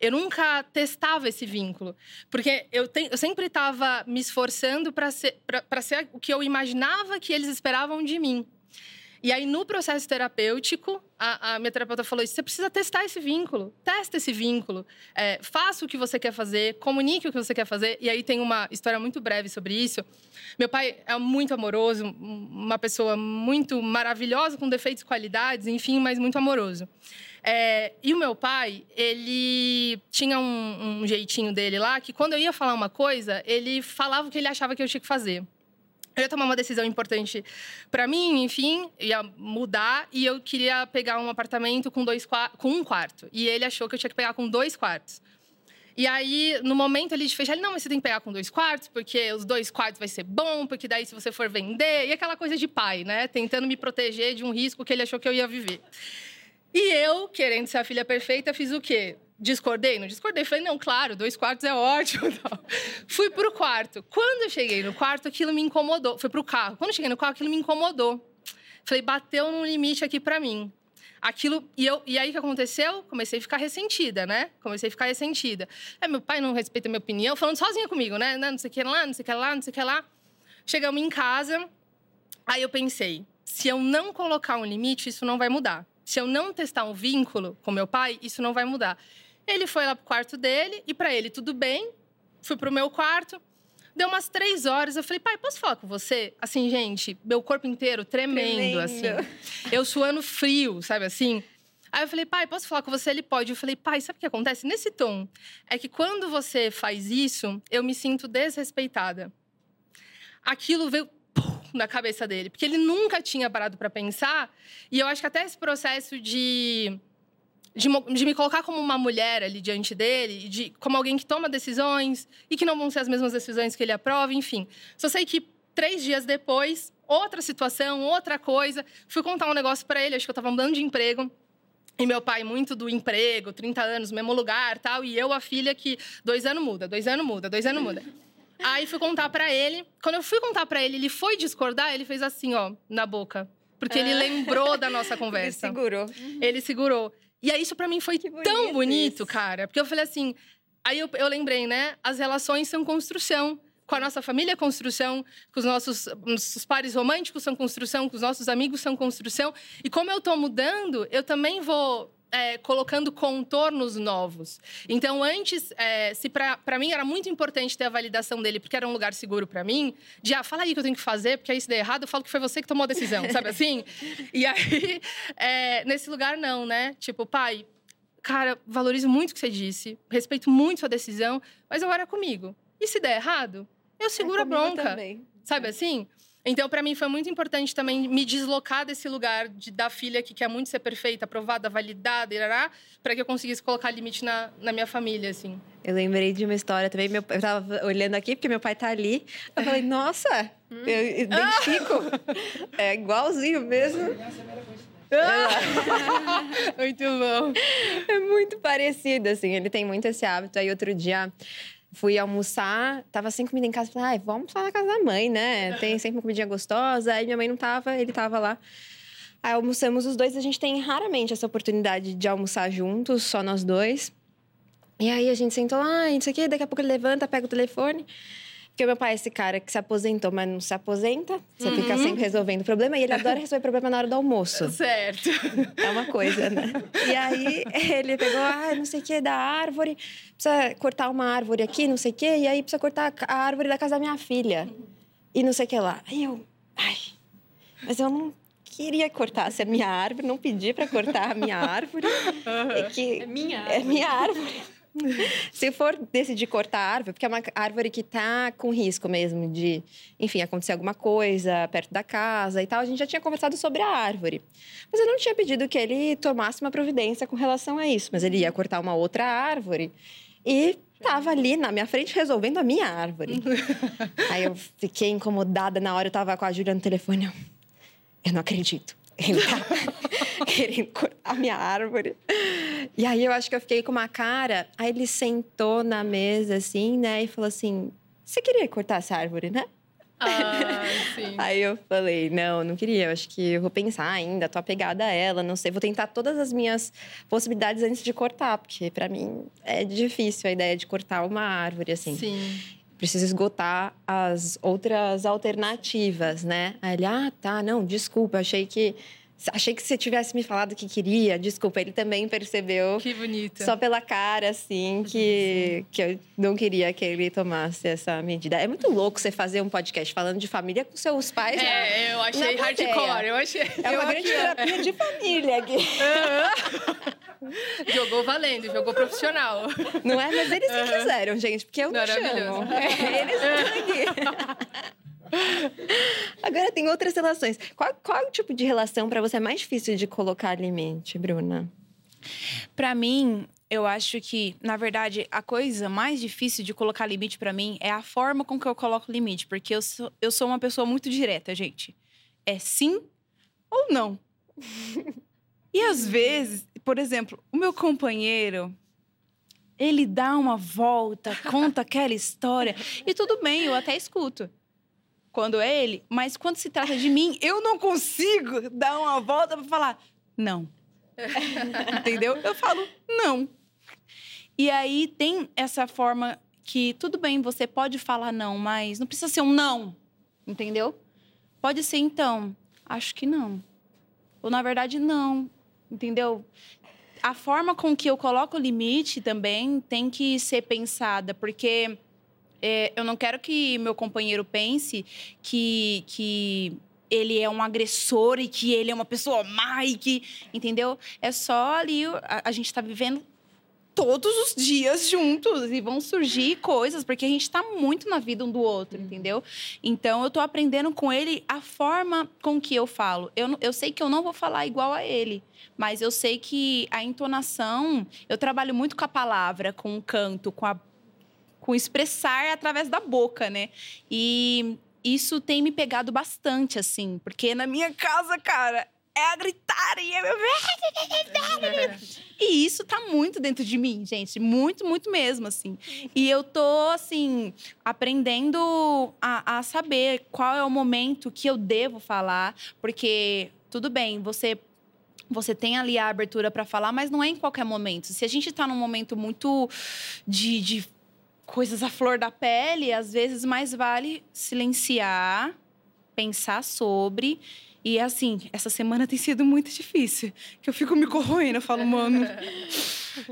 Eu nunca testava esse vínculo. Porque eu, te, eu sempre estava me esforçando para ser, ser o que eu imaginava que eles esperavam de mim. E aí, no processo terapêutico, a, a minha terapeuta falou isso: você precisa testar esse vínculo, testa esse vínculo, é, faça o que você quer fazer, comunique o que você quer fazer. E aí tem uma história muito breve sobre isso. Meu pai é muito amoroso, uma pessoa muito maravilhosa, com defeitos e qualidades, enfim, mas muito amoroso. É, e o meu pai, ele tinha um, um jeitinho dele lá que quando eu ia falar uma coisa, ele falava o que ele achava que eu tinha que fazer. Eu ia tomar uma decisão importante para mim, enfim, ia mudar e eu queria pegar um apartamento com, dois, com um quarto. E ele achou que eu tinha que pegar com dois quartos. E aí, no momento ele de fechar, ele, não, mas você tem que pegar com dois quartos, porque os dois quartos vai ser bom, porque daí se você for vender, e aquela coisa de pai, né? Tentando me proteger de um risco que ele achou que eu ia viver. E eu, querendo ser a filha perfeita, fiz o quê? Discordei? Não discordei. Falei, não, claro, dois quartos é ótimo. Fui pro quarto. Quando eu cheguei no quarto, aquilo me incomodou. Fui pro carro. Quando eu cheguei no carro, aquilo me incomodou. Falei, bateu num limite aqui para mim. Aquilo. E, eu, e aí o que aconteceu? Comecei a ficar ressentida, né? Comecei a ficar ressentida. É, meu pai não respeita a minha opinião, falando sozinha comigo, né? Não, não sei o que lá, não sei o que lá, não sei o que lá. Chegamos em casa. Aí eu pensei, se eu não colocar um limite, isso não vai mudar. Se eu não testar um vínculo com meu pai, isso não vai mudar. Ele foi lá pro quarto dele e para ele tudo bem. Fui pro meu quarto. Deu umas três horas, eu falei, pai, posso falar com você? Assim, gente, meu corpo inteiro tremendo, tremendo. assim. Eu suando frio, sabe assim? Aí eu falei, pai, posso falar com você? Ele pode. Eu falei, pai, sabe o que acontece? Nesse tom, é que quando você faz isso, eu me sinto desrespeitada. Aquilo veio na cabeça dele, porque ele nunca tinha parado para pensar. E eu acho que até esse processo de, de, de, me colocar como uma mulher ali diante dele, de, como alguém que toma decisões e que não vão ser as mesmas decisões que ele aprova, enfim. Só sei que três dias depois, outra situação, outra coisa, fui contar um negócio para ele, acho que eu estava mudando de emprego. E meu pai, muito do emprego, 30 anos, mesmo lugar tal. E eu, a filha, que dois anos muda, dois anos muda, dois anos muda. Aí fui contar para ele. Quando eu fui contar para ele, ele foi discordar, ele fez assim, ó, na boca. Porque ele ah. lembrou da nossa conversa. Ele segurou. Ele segurou. E aí isso para mim foi bonito tão bonito, isso. cara. Porque eu falei assim. Aí eu, eu lembrei, né? As relações são construção com a nossa família é construção, com os nossos, nossos pares românticos são construção, com os nossos amigos são construção. E como eu estou mudando, eu também vou é, colocando contornos novos. Então, antes, é, se para mim era muito importante ter a validação dele, porque era um lugar seguro para mim, de, ah, fala aí o que eu tenho que fazer, porque aí se der errado, eu falo que foi você que tomou a decisão, sabe assim? E aí, é, nesse lugar, não, né? Tipo, pai, cara, valorizo muito o que você disse, respeito muito sua decisão, mas agora é comigo. E se der errado, eu é seguro a bronca. Também. Sabe assim? Então, para mim, foi muito importante também me deslocar desse lugar de, da filha que quer muito ser perfeita, aprovada, validada, para que eu conseguisse colocar limite na, na minha família, assim. Eu lembrei de uma história também. Meu, eu tava olhando aqui, porque meu pai tá ali. Eu falei, nossa, hum. eu identifico. é igualzinho mesmo. muito bom. É muito parecido, assim. Ele tem muito esse hábito. Aí, outro dia Fui almoçar, tava sem comida em casa. Falei, ah, vamos almoçar na casa da mãe, né? Tem sempre uma comidinha gostosa. Aí minha mãe não tava, ele tava lá. Aí almoçamos os dois. A gente tem raramente essa oportunidade de almoçar juntos, só nós dois. E aí a gente sentou lá, isso aqui, daqui a pouco ele levanta, pega o telefone. Porque meu pai é esse cara que se aposentou, mas não se aposenta. Você uhum. fica sempre resolvendo o problema. E ele adora resolver problema na hora do almoço. Certo. É uma coisa, né? E aí ele pegou, ah, não sei o que, da árvore. Precisa cortar uma árvore aqui, não sei o quê. E aí precisa cortar a árvore da casa da minha filha. E não sei o que lá. Aí eu, ai, mas eu não queria cortar a minha árvore, não pedi para cortar a minha árvore. Uhum. É, que é minha árvore. É minha árvore. Se for decidir cortar a árvore, porque é uma árvore que está com risco mesmo de, enfim, acontecer alguma coisa perto da casa e tal, a gente já tinha conversado sobre a árvore. Mas eu não tinha pedido que ele tomasse uma providência com relação a isso, mas ele ia cortar uma outra árvore e estava ali na minha frente resolvendo a minha árvore. Aí eu fiquei incomodada na hora, eu estava com a Júlia no telefone. Eu, eu não acredito. Ele tá querendo cortar a minha árvore. E aí eu acho que eu fiquei com uma cara. Aí ele sentou na mesa, assim, né? E falou assim: Você queria cortar essa árvore, né? Ah, sim. Aí eu falei, não, não queria. Eu acho que eu vou pensar ainda, tô apegada a ela, não sei. Vou tentar todas as minhas possibilidades antes de cortar, porque para mim é difícil a ideia de cortar uma árvore, assim. Sim. preciso esgotar as outras alternativas, né? Aí ele, ah, tá, não, desculpa, achei que Achei que você tivesse me falado que queria. Desculpa, ele também percebeu. Que bonito. Só pela cara, assim, que, que eu não queria que ele tomasse essa medida. É muito louco você fazer um podcast falando de família com seus pais. É, né? eu achei hardcore. Eu achei. É uma grande terapia de família aqui. jogou valendo, jogou profissional. Não é? Mas eles que quiseram, gente, porque eu não chamo. É, eles estão aqui. Agora tem outras relações. Qual, qual é o tipo de relação para você é mais difícil de colocar limite, Bruna? Para mim, eu acho que, na verdade, a coisa mais difícil de colocar limite para mim é a forma com que eu coloco limite, porque eu sou, eu sou uma pessoa muito direta, gente. É sim ou não. e às vezes, por exemplo, o meu companheiro, ele dá uma volta, conta aquela história e tudo bem, eu até escuto quando é ele, mas quando se trata de mim, eu não consigo dar uma volta para falar não. Entendeu? Eu falo não. E aí tem essa forma que tudo bem, você pode falar não, mas não precisa ser um não. Entendeu? Pode ser então, acho que não. Ou na verdade não. Entendeu? A forma com que eu coloco o limite também tem que ser pensada, porque é, eu não quero que meu companheiro pense que, que ele é um agressor e que ele é uma pessoa má e que, entendeu? É só ali, a, a gente está vivendo todos os dias juntos e vão surgir coisas, porque a gente está muito na vida um do outro, uhum. entendeu? Então eu estou aprendendo com ele a forma com que eu falo. Eu, eu sei que eu não vou falar igual a ele, mas eu sei que a entonação, eu trabalho muito com a palavra, com o canto, com a com expressar através da boca, né? E isso tem me pegado bastante, assim, porque na minha casa, cara, é a gritaria. E isso tá muito dentro de mim, gente. Muito, muito mesmo, assim. E eu tô, assim, aprendendo a, a saber qual é o momento que eu devo falar, porque tudo bem, você você tem ali a abertura para falar, mas não é em qualquer momento. Se a gente está num momento muito de, de coisas à flor da pele, às vezes mais vale silenciar, pensar sobre. E assim, essa semana tem sido muito difícil. Que eu fico me corroendo, eu falo, mano.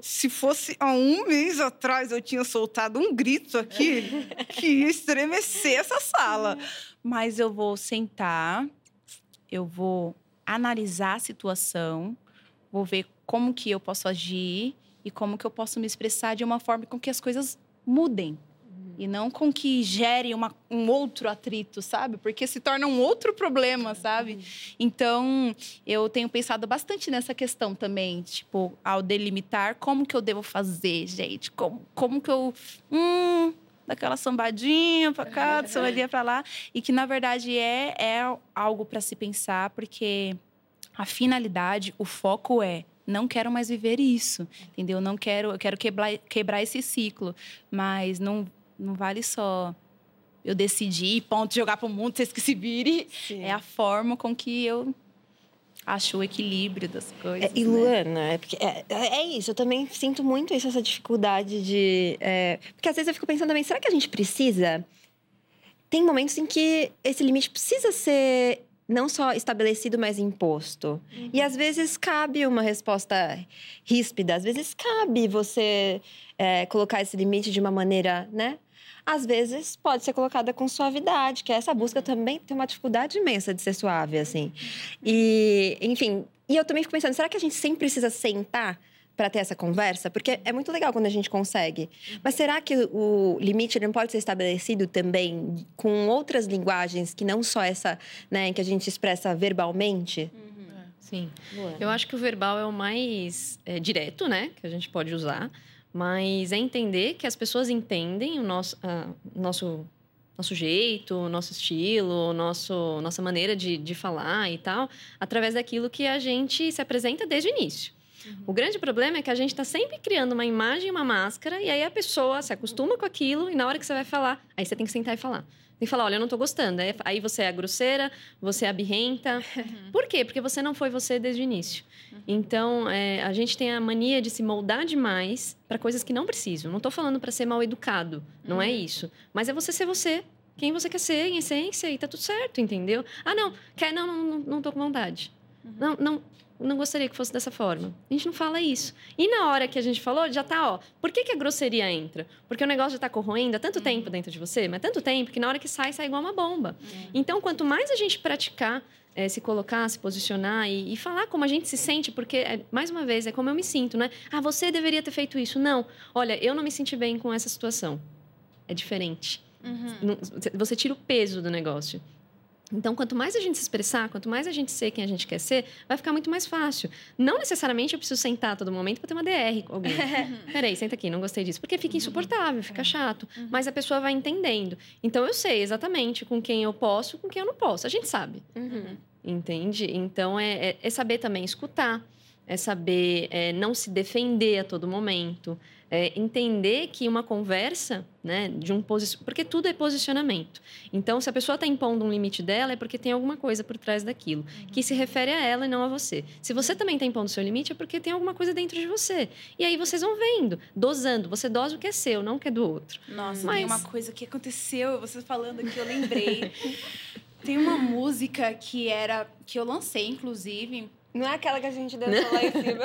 Se fosse há um mês atrás eu tinha soltado um grito aqui que ia estremecer essa sala. Mas eu vou sentar, eu vou analisar a situação, vou ver como que eu posso agir e como que eu posso me expressar de uma forma com que as coisas mudem. E não com que gere uma, um outro atrito, sabe? Porque se torna um outro problema, sabe? Então, eu tenho pensado bastante nessa questão também. Tipo, ao delimitar, como que eu devo fazer, gente? Como, como que eu. Hum, daquela sambadinha para cá, sambadinha para lá. E que, na verdade, é, é algo para se pensar, porque a finalidade, o foco é não quero mais viver isso, entendeu? Não quero, eu quero quebrar, quebrar esse ciclo, mas não, não vale só eu decidir, ponto, jogar para o mundo, vocês que se virem. Sim. É a forma com que eu acho o equilíbrio das coisas. É, e né? Luana, é, porque é, é, isso, eu também sinto muito isso, essa dificuldade de. É, porque às vezes eu fico pensando também, será que a gente precisa? Tem momentos em que esse limite precisa ser não só estabelecido, mas imposto. Uhum. E às vezes cabe uma resposta ríspida, às vezes cabe você é, colocar esse limite de uma maneira, né? Às vezes pode ser colocada com suavidade, que essa busca também tem uma dificuldade imensa de ser suave, assim. E, enfim, e eu também fico pensando, será que a gente sempre precisa sentar para ter essa conversa? Porque é muito legal quando a gente consegue. Mas será que o limite não pode ser estabelecido também com outras linguagens que não só essa, né, que a gente expressa verbalmente? Uhum. Sim. Boa. Eu acho que o verbal é o mais é, direto, né, que a gente pode usar. Mas é entender que as pessoas entendem o nosso, uh, nosso nosso jeito, nosso estilo, nosso, nossa maneira de, de falar e tal, através daquilo que a gente se apresenta desde o início. Uhum. O grande problema é que a gente está sempre criando uma imagem, uma máscara, e aí a pessoa se acostuma com aquilo, e na hora que você vai falar, aí você tem que sentar e falar. Tem que falar, olha, eu não tô gostando. Aí você é grosseira, você é birrenta. Uhum. Por quê? Porque você não foi você desde o início. Uhum. Então, é, a gente tem a mania de se moldar demais para coisas que não precisam. Não tô falando para ser mal educado, não é uhum. é isso. Mas é você ser você, quem você quer ser, em essência, e tá tudo certo, entendeu? Ah, não, quer, não, não, não, não tô com vontade. Uhum. Não, não, não gostaria que fosse dessa forma. A gente não fala isso. E na hora que a gente falou, já tá, ó. Por que, que a grosseria entra? Porque o negócio já tá corroendo há tanto uhum. tempo dentro de você, mas tanto tempo que na hora que sai, sai igual uma bomba. Uhum. Então, quanto mais a gente praticar, é, se colocar, se posicionar e, e, falar como a gente se sente, porque, é, mais uma vez, é como eu me sinto, né? Ah, você deveria ter feito isso. Não. Olha, eu não me senti bem com essa situação. É diferente. Uhum. Você tira o peso do negócio. Então, quanto mais a gente se expressar, quanto mais a gente ser quem a gente quer ser, vai ficar muito mais fácil. Não necessariamente eu preciso sentar a todo momento para ter uma DR com alguém. Peraí, senta aqui, não gostei disso. Porque fica insuportável, fica chato. Uhum. Mas a pessoa vai entendendo. Então, eu sei exatamente com quem eu posso com quem eu não posso. A gente sabe. Uhum. Entende? Então, é, é, é, saber também escutar. É saber é, não se defender a todo momento é, entender que uma conversa, né, de um posicionamento, porque tudo é posicionamento. Então, se a pessoa está impondo um limite dela, é porque tem alguma coisa por trás daquilo, uhum. que se refere a ela e não a você. Se você também está impondo seu limite, é porque tem alguma coisa dentro de você. E aí vocês vão vendo, dosando. Você dosa o que é seu, não o que é do outro. Nossa, Mas... tem uma coisa que aconteceu, você falando que eu lembrei. tem uma música que era que eu lancei, inclusive. Não é aquela que a gente dançou lá em cima.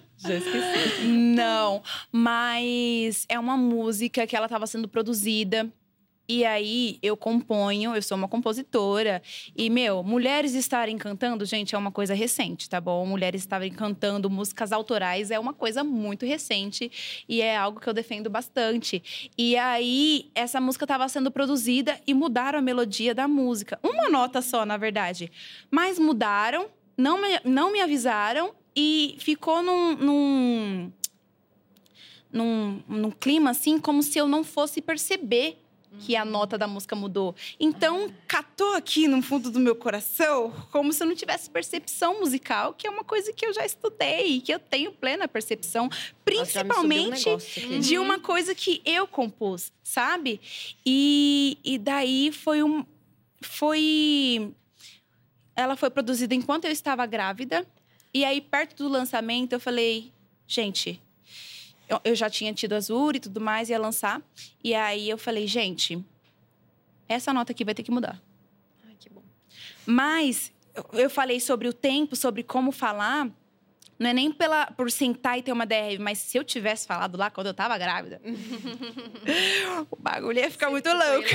Já esqueci. Não, mas é uma música que ela estava sendo produzida. E aí eu componho, eu sou uma compositora. E, meu, mulheres estarem cantando, gente, é uma coisa recente, tá bom? Mulheres estarem cantando músicas autorais é uma coisa muito recente e é algo que eu defendo bastante. E aí, essa música estava sendo produzida e mudaram a melodia da música. Uma nota só, na verdade. Mas mudaram, não me, não me avisaram e ficou num, num, num, num clima assim, como se eu não fosse perceber que a nota da música mudou. Então, catou aqui no fundo do meu coração, como se eu não tivesse percepção musical, que é uma coisa que eu já estudei, que eu tenho plena percepção, principalmente um de uma coisa que eu compus, sabe? E, e daí foi um. Foi. Ela foi produzida enquanto eu estava grávida. E aí, perto do lançamento, eu falei, gente, eu, eu já tinha tido Azul e tudo mais, ia lançar. E aí eu falei, gente, essa nota aqui vai ter que mudar. Ai, que bom. Mas eu falei sobre o tempo, sobre como falar. Não é nem pela, por sentar e ter uma DR, mas se eu tivesse falado lá quando eu tava grávida, o bagulho ia ficar Você muito louco.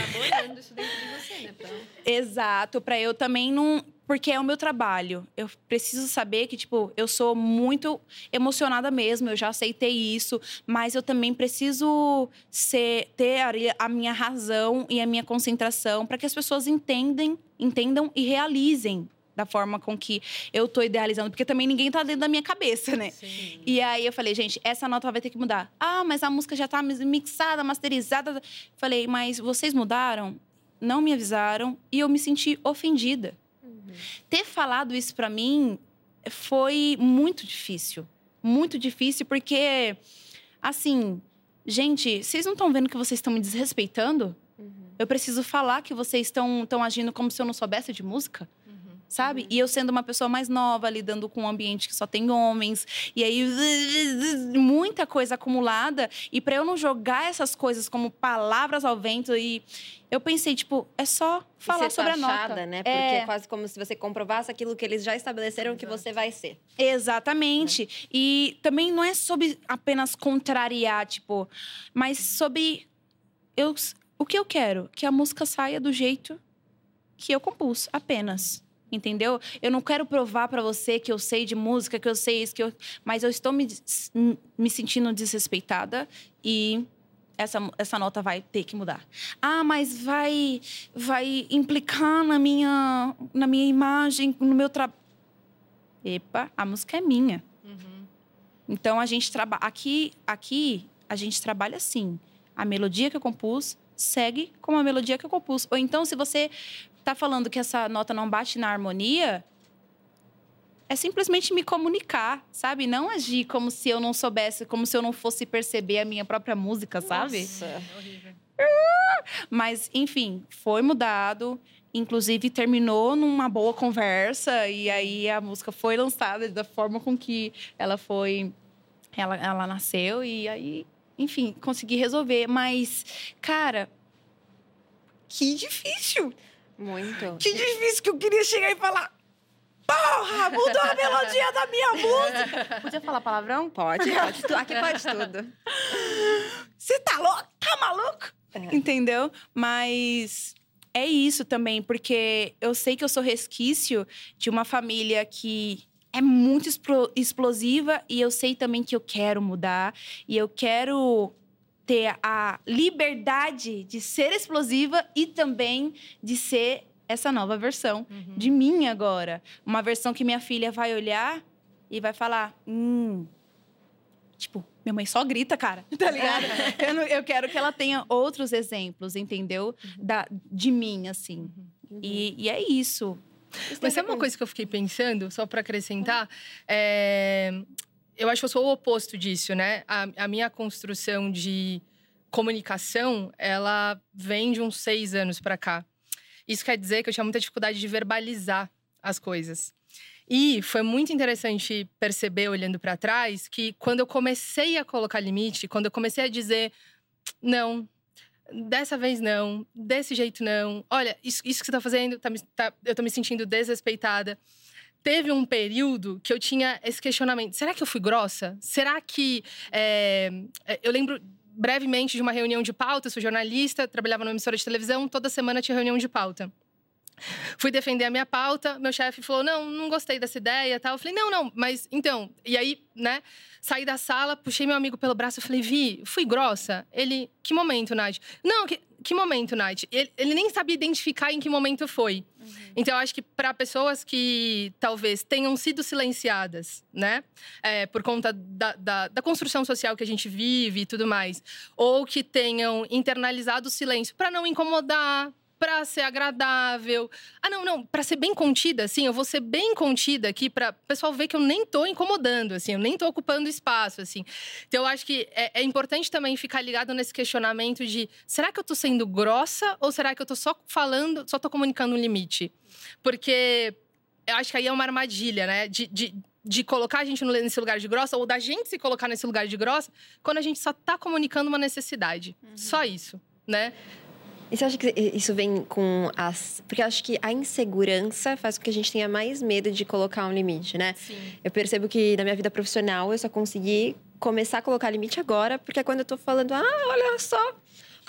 isso dentro de você, né? Pra... Exato, para eu também não porque é o meu trabalho. Eu preciso saber que, tipo, eu sou muito emocionada mesmo, eu já aceitei isso, mas eu também preciso ser, ter a, minha razão e a minha concentração para que as pessoas entendem, entendam e realizem da forma com que eu tô idealizando, porque também ninguém tá dentro da minha cabeça, né? Sim. E aí eu falei, gente, essa nota vai ter que mudar. Ah, mas a música já tá mixada, masterizada. Falei, mas vocês mudaram? Não me avisaram e eu me senti ofendida. Ter falado isso para mim foi muito difícil. Muito difícil, porque, assim, gente, vocês não estão vendo que vocês estão me desrespeitando? Uhum. Eu preciso falar que vocês estão agindo como se eu não soubesse de música? Sabe? Uhum. E eu sendo uma pessoa mais nova, lidando com um ambiente que só tem homens, e aí muita coisa acumulada, e para eu não jogar essas coisas como palavras ao vento e eu pensei, tipo, é só falar sobre achada, a nota. né? Porque é... é quase como se você comprovasse aquilo que eles já estabeleceram Exato. que você vai ser. Exatamente. É. E também não é sobre apenas contrariar, tipo, mas sobre eu, o que eu quero? Que a música saia do jeito que eu compus, apenas entendeu? Eu não quero provar para você que eu sei de música, que eu sei isso, que eu... mas eu estou me, me sentindo desrespeitada e essa, essa nota vai ter que mudar. Ah, mas vai vai implicar na minha na minha imagem, no meu trabalho. Epa, a música é minha. Uhum. Então a gente trabalha aqui aqui a gente trabalha assim. A melodia que eu compus segue com a melodia que eu compus. Ou então, se você está falando que essa nota não bate na harmonia, é simplesmente me comunicar, sabe? Não agir como se eu não soubesse, como se eu não fosse perceber a minha própria música, sabe? Nossa. Mas, enfim, foi mudado. Inclusive, terminou numa boa conversa. E aí, a música foi lançada da forma com que ela foi... Ela, ela nasceu. E aí, enfim, consegui resolver. Mas, cara... Que difícil! Muito. Que difícil que eu queria chegar e falar... Porra, mudou a melodia da minha música! Podia falar palavrão? Pode, pode. tu- Aqui pode tudo. Você tá louco? Tá maluco? Entendeu? Mas é isso também, porque eu sei que eu sou resquício de uma família que é muito explo- explosiva e eu sei também que eu quero mudar e eu quero ter a liberdade de ser explosiva e também de ser essa nova versão de mim agora. Uma versão que minha filha vai olhar e vai falar: hum. Tipo, minha mãe só grita, cara. Tá ligado? eu, não- eu quero que ela tenha outros exemplos, entendeu? Da, de mim, assim. E, e é isso. Mas sabe uma coisa que eu fiquei pensando, só para acrescentar? É, Eu acho que eu sou o oposto disso, né? A, a minha construção de comunicação, ela vem de uns seis anos para cá. Isso quer dizer que eu tinha muita dificuldade de verbalizar as coisas. E foi muito interessante perceber, olhando para trás, que quando eu comecei a colocar limite, quando eu comecei a dizer, não, dessa vez não, desse jeito não, olha, isso, isso que você tá fazendo, tá tá- eu tô me sentindo desrespeitada. Teve um período que eu tinha esse questionamento: será que eu fui grossa? Será que. é, eu lembro brevemente de uma reunião de pauta, sou jornalista, trabalhava numa emissora de televisão, toda semana tinha reunião de pauta. Fui defender a minha pauta, meu chefe falou: não, não gostei dessa ideia tal. Eu falei: não, não, mas então. E aí, né, saí da sala, puxei meu amigo pelo braço e falei: Vi, fui grossa? Ele, que momento, Nath? Não, que, que momento, Nath? Ele, ele nem sabia identificar em que momento foi. Então, eu acho que para pessoas que talvez tenham sido silenciadas, né, é, por conta da, da, da construção social que a gente vive e tudo mais, ou que tenham internalizado o silêncio para não incomodar, para ser agradável. Ah, não, não, para ser bem contida, assim, eu vou ser bem contida aqui para o pessoal ver que eu nem tô incomodando, assim, eu nem tô ocupando espaço, assim. Então, eu acho que é, é importante também ficar ligado nesse questionamento de será que eu tô sendo grossa ou será que eu tô só falando, só tô comunicando um limite? Porque eu acho que aí é uma armadilha, né? De, de, de colocar a gente nesse lugar de grossa ou da gente se colocar nesse lugar de grossa quando a gente só tá comunicando uma necessidade. Só isso, né? E você acha que isso vem com as. Porque eu acho que a insegurança faz com que a gente tenha mais medo de colocar um limite, né? Sim. Eu percebo que na minha vida profissional eu só consegui começar a colocar limite agora, porque é quando eu tô falando, ah, olha só,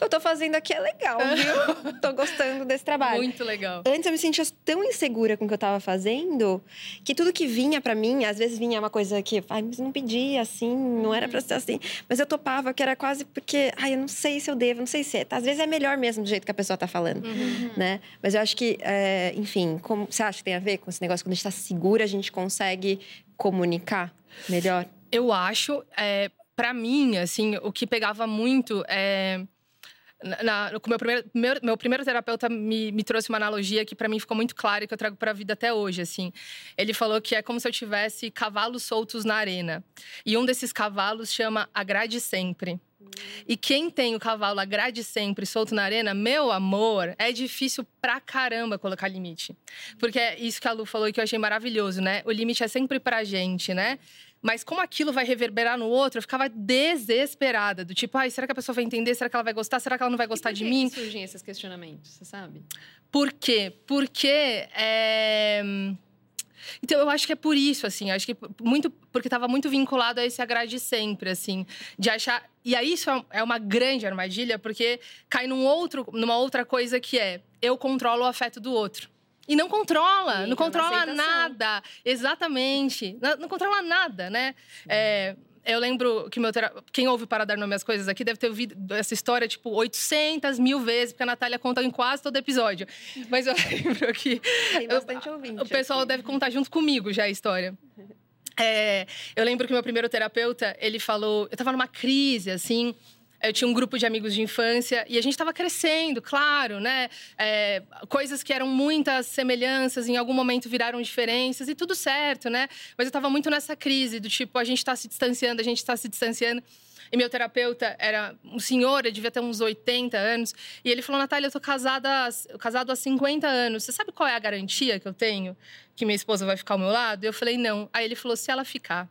que eu tô fazendo aqui é legal, viu? tô gostando desse trabalho. Muito legal. Antes eu me sentia tão insegura com o que eu tava fazendo que tudo que vinha pra mim, às vezes vinha uma coisa que, ai, mas não pedia assim, não era pra ser assim. Mas eu topava que era quase porque, ai, eu não sei se eu devo, não sei se é. Às vezes é melhor mesmo do jeito que a pessoa tá falando, né? Mas eu acho que, é, enfim, como você acha que tem a ver com esse negócio? Quando a gente tá segura, a gente consegue comunicar melhor? Eu acho, é, para mim, assim, o que pegava muito é. Na, com meu, primeiro, meu, meu primeiro terapeuta me, me trouxe uma analogia que para mim ficou muito clara e que eu trago para a vida até hoje, assim. Ele falou que é como se eu tivesse cavalos soltos na arena. E um desses cavalos chama Agrade Sempre. E quem tem o cavalo agrade sempre solto na arena, meu amor, é difícil pra caramba colocar limite. Porque é isso que a Lu falou e que eu achei maravilhoso, né? O limite é sempre pra gente, né? Mas como aquilo vai reverberar no outro, eu ficava desesperada. Do tipo, ai, será que a pessoa vai entender? Será que ela vai gostar? Será que ela não vai gostar por de mim? que surgem esses questionamentos, você sabe? Por quê? Porque. é, Então, eu acho que é por isso, assim. Acho que muito. Porque estava muito vinculado a esse agrade sempre, assim. De achar. E aí, isso é- é uma grande armadilha, porque cai num outro, numa outra coisa que é: eu controlo o afeto do outro. E não controla, E não controla nada. Exatamente. Não, não controla nada, né? É, eu lembro que meu tera... quem ouve para dar nome às coisas aqui deve ter ouvido essa história, tipo, 800 mil vezes, porque a Natália conta em quase todo episódio. Mas eu lembro que Tem bastante ouvinte. o pessoal aqui. deve contar junto comigo já a história. É, eu lembro que meu primeiro terapeuta, ele falou... Eu tava numa crise, assim... eu tinha um grupo de amigos de infância e a gente estava crescendo, claro, né? É, coisas que eram muitas semelhanças, em algum momento viraram diferenças e tudo certo, né? Mas eu estava muito nessa crise do tipo, a gente está se distanciando, a gente está se distanciando. E meu terapeuta era um senhor, ele devia ter uns 80 anos. E ele falou: Natália, eu tô casada, casado há 50 anos. Você sabe qual é a garantia que eu tenho que minha esposa vai ficar ao meu lado? Eu falei: não. Aí ele falou: se ela ficar.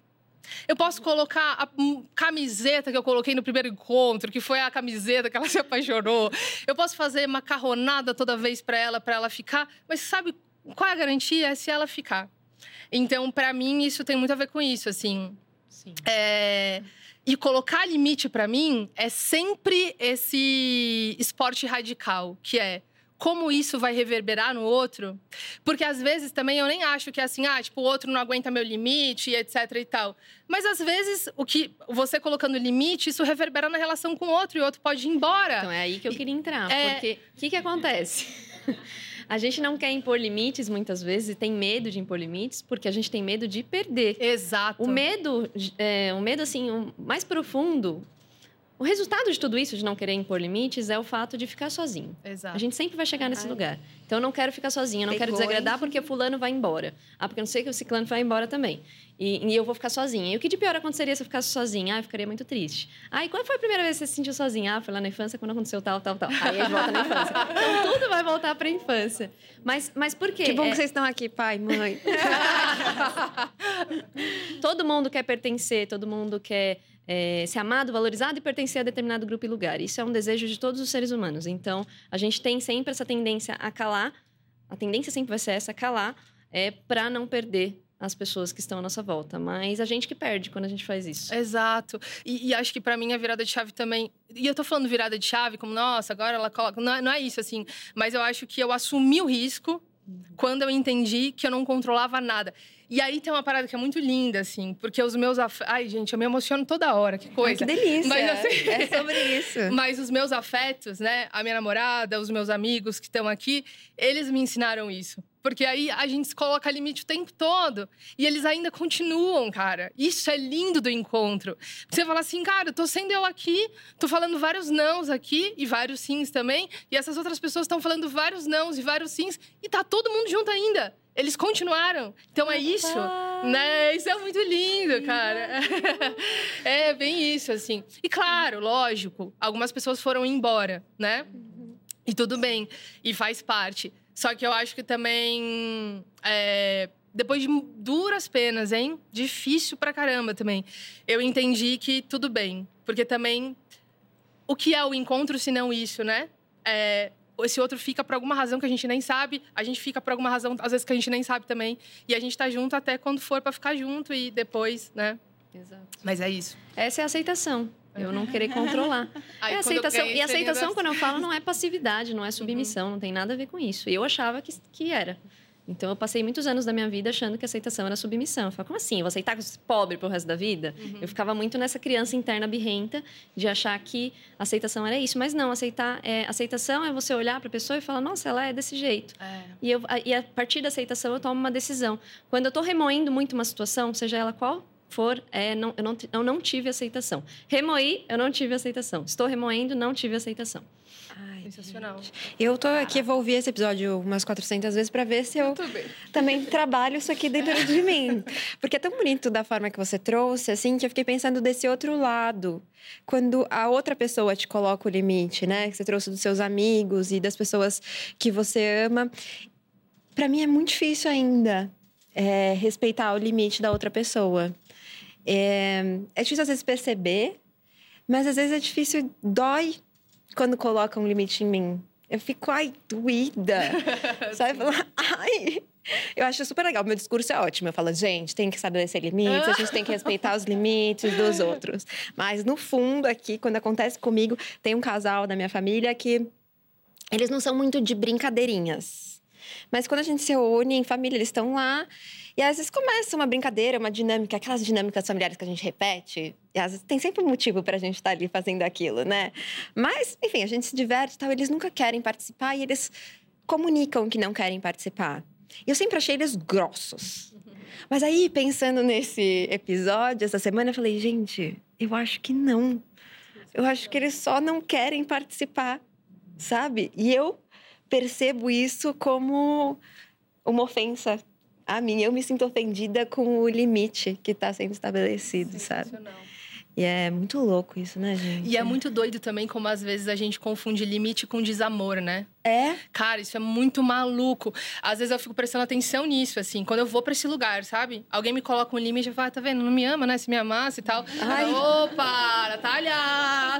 Eu posso colocar a camiseta que eu coloquei no primeiro encontro, que foi a camiseta que ela se apaixonou. Eu posso fazer macarronada toda vez para ela, para ela ficar. Mas sabe qual é a garantia? É se ela ficar. Então, para mim, isso tem muito a ver com isso, assim. Sim. É... E colocar limite para mim é sempre esse esporte radical, que é como isso vai reverberar no outro. Porque às vezes também eu nem acho que é assim, ah, tipo, o outro não aguenta meu limite, etc e tal. Mas às vezes o que você colocando limite, isso reverbera na relação com o outro e o outro pode ir embora. Então é aí que eu queria entrar, é... porque o que que acontece? A gente não quer impor limites muitas vezes e tem medo de impor limites porque a gente tem medo de perder. Exato. O medo, é, o medo assim, o mais profundo o resultado de tudo isso, de não querer impor limites, é o fato de ficar sozinho. Exato. A gente sempre vai chegar nesse Ai. lugar. Então, eu não quero ficar sozinha, não Pegou, quero desagradar hein? porque fulano vai embora. Ah, porque eu não sei que o ciclano vai embora também. E, e, eu vou ficar sozinha. E o que de pior aconteceria se eu ficasse sozinha? Ah, eu ficaria muito triste. Ah, e quando foi a primeira vez que você se sentiu sozinha? Ah, foi lá na infância, quando aconteceu tal, tal, tal. Aí a gente volta na infância. Então, tudo vai voltar para a infância. Mas, mas por quê? Que bom é... que vocês estão aqui, pai, mãe. todo mundo quer pertencer, todo mundo quer é, ser amado, valorizado e pertencer a determinado grupo e lugar. Isso é um desejo de todos os seres humanos. Então, a gente tem sempre essa tendência a calar, a tendência sempre vai ser essa, calar, é, para não perder as pessoas que estão à nossa volta. Mas a gente que perde quando a gente faz isso. Exato. E, e acho que para mim a virada de chave também. E eu tô falando virada de chave como, nossa, agora ela coloca. Não é, não é isso, assim. Mas eu acho que eu assumi o risco quando eu entendi que eu não controlava nada. E aí tem uma parada que é muito linda, assim, porque os meus afetos. Ai, gente, eu me emociono toda hora, que coisa. Ai, que delícia! Mas, assim... é sobre isso. Mas os meus afetos, né? A minha namorada, os meus amigos que estão aqui, eles me ensinaram isso. Porque aí a gente se coloca limite o tempo todo. E eles ainda continuam, cara. Isso é lindo do encontro. Você fala assim, cara, tô sendo eu aqui, tô falando vários nãos aqui e vários sims também. E essas outras pessoas estão falando vários nãos e vários sims. E tá todo mundo junto ainda. Eles continuaram. Então é isso, né? Isso é muito lindo, cara. é bem isso, assim. E claro, lógico, algumas pessoas foram embora, né? E tudo bem. E faz parte. Só que eu acho que também. É, depois de duras penas, hein? Difícil pra caramba também. Eu entendi que tudo bem. Porque também. O que é o encontro se não isso, né? É, esse outro fica por alguma razão que a gente nem sabe, a gente fica por alguma razão, às vezes, que a gente nem sabe também. E a gente tá junto até quando for para ficar junto e depois, né? Exato. Mas é isso. Essa é a aceitação. Eu não querer controlar. Aí, é aceitação. E aceitação, quando eu falo, não é passividade, não é submissão, uhum. não tem nada a ver com isso. Eu achava que, que era. Então, eu passei muitos anos da minha vida achando que aceitação era submissão. Eu falava, como assim? Eu vou aceitar pobre pro resto da vida? Uhum. Eu ficava muito nessa criança interna birrenta de achar que aceitação era isso. Mas não, aceitar é, aceitação é você olhar para a pessoa e falar, nossa, ela é desse jeito. É. E, eu, e a partir da aceitação eu tomo uma decisão. Quando eu estou remoendo muito uma situação, seja ela qual for, é, não, eu, não, eu não tive aceitação. Remoí, eu não tive aceitação. Estou remoendo, não tive aceitação. Ai, Sensacional. Gente. Eu tô aqui, vou ouvir esse episódio umas 400 vezes para ver se eu também trabalho isso aqui dentro de mim. Porque é tão bonito da forma que você trouxe, assim, que eu fiquei pensando desse outro lado. Quando a outra pessoa te coloca o limite, né? Que você trouxe dos seus amigos e das pessoas que você ama. Para mim é muito difícil ainda é, respeitar o limite da outra pessoa. É, é difícil às vezes perceber, mas às vezes é difícil, dói quando colocam um limite em mim. Eu fico, ai, doída. Sabe? ai. Eu acho super legal. Meu discurso é ótimo. Eu falo, gente, tem que estabelecer limites, a gente tem que respeitar os limites dos outros. Mas, no fundo, aqui, quando acontece comigo, tem um casal da minha família que eles não são muito de brincadeirinhas. Mas quando a gente se reúne em família, eles estão lá e às vezes começa uma brincadeira, uma dinâmica, aquelas dinâmicas familiares que a gente repete. E às vezes tem sempre um motivo para a gente estar tá ali fazendo aquilo, né? Mas, enfim, a gente se diverte e tal. Eles nunca querem participar e eles comunicam que não querem participar. E eu sempre achei eles grossos. Mas aí, pensando nesse episódio, essa semana, eu falei, gente, eu acho que não. Eu acho que eles só não querem participar, sabe? E eu percebo isso como uma ofensa a mim. Eu me sinto ofendida com o limite que está sendo estabelecido, sabe? E é muito louco isso, né, gente? E é muito doido também como às vezes a gente confunde limite com desamor, né? É? Cara, isso é muito maluco. Às vezes eu fico prestando atenção nisso, assim, quando eu vou pra esse lugar, sabe? Alguém me coloca um limite e fala, ah, tá vendo? Não me ama, né? Se me amasse e tal. Ai. Opa, Natália!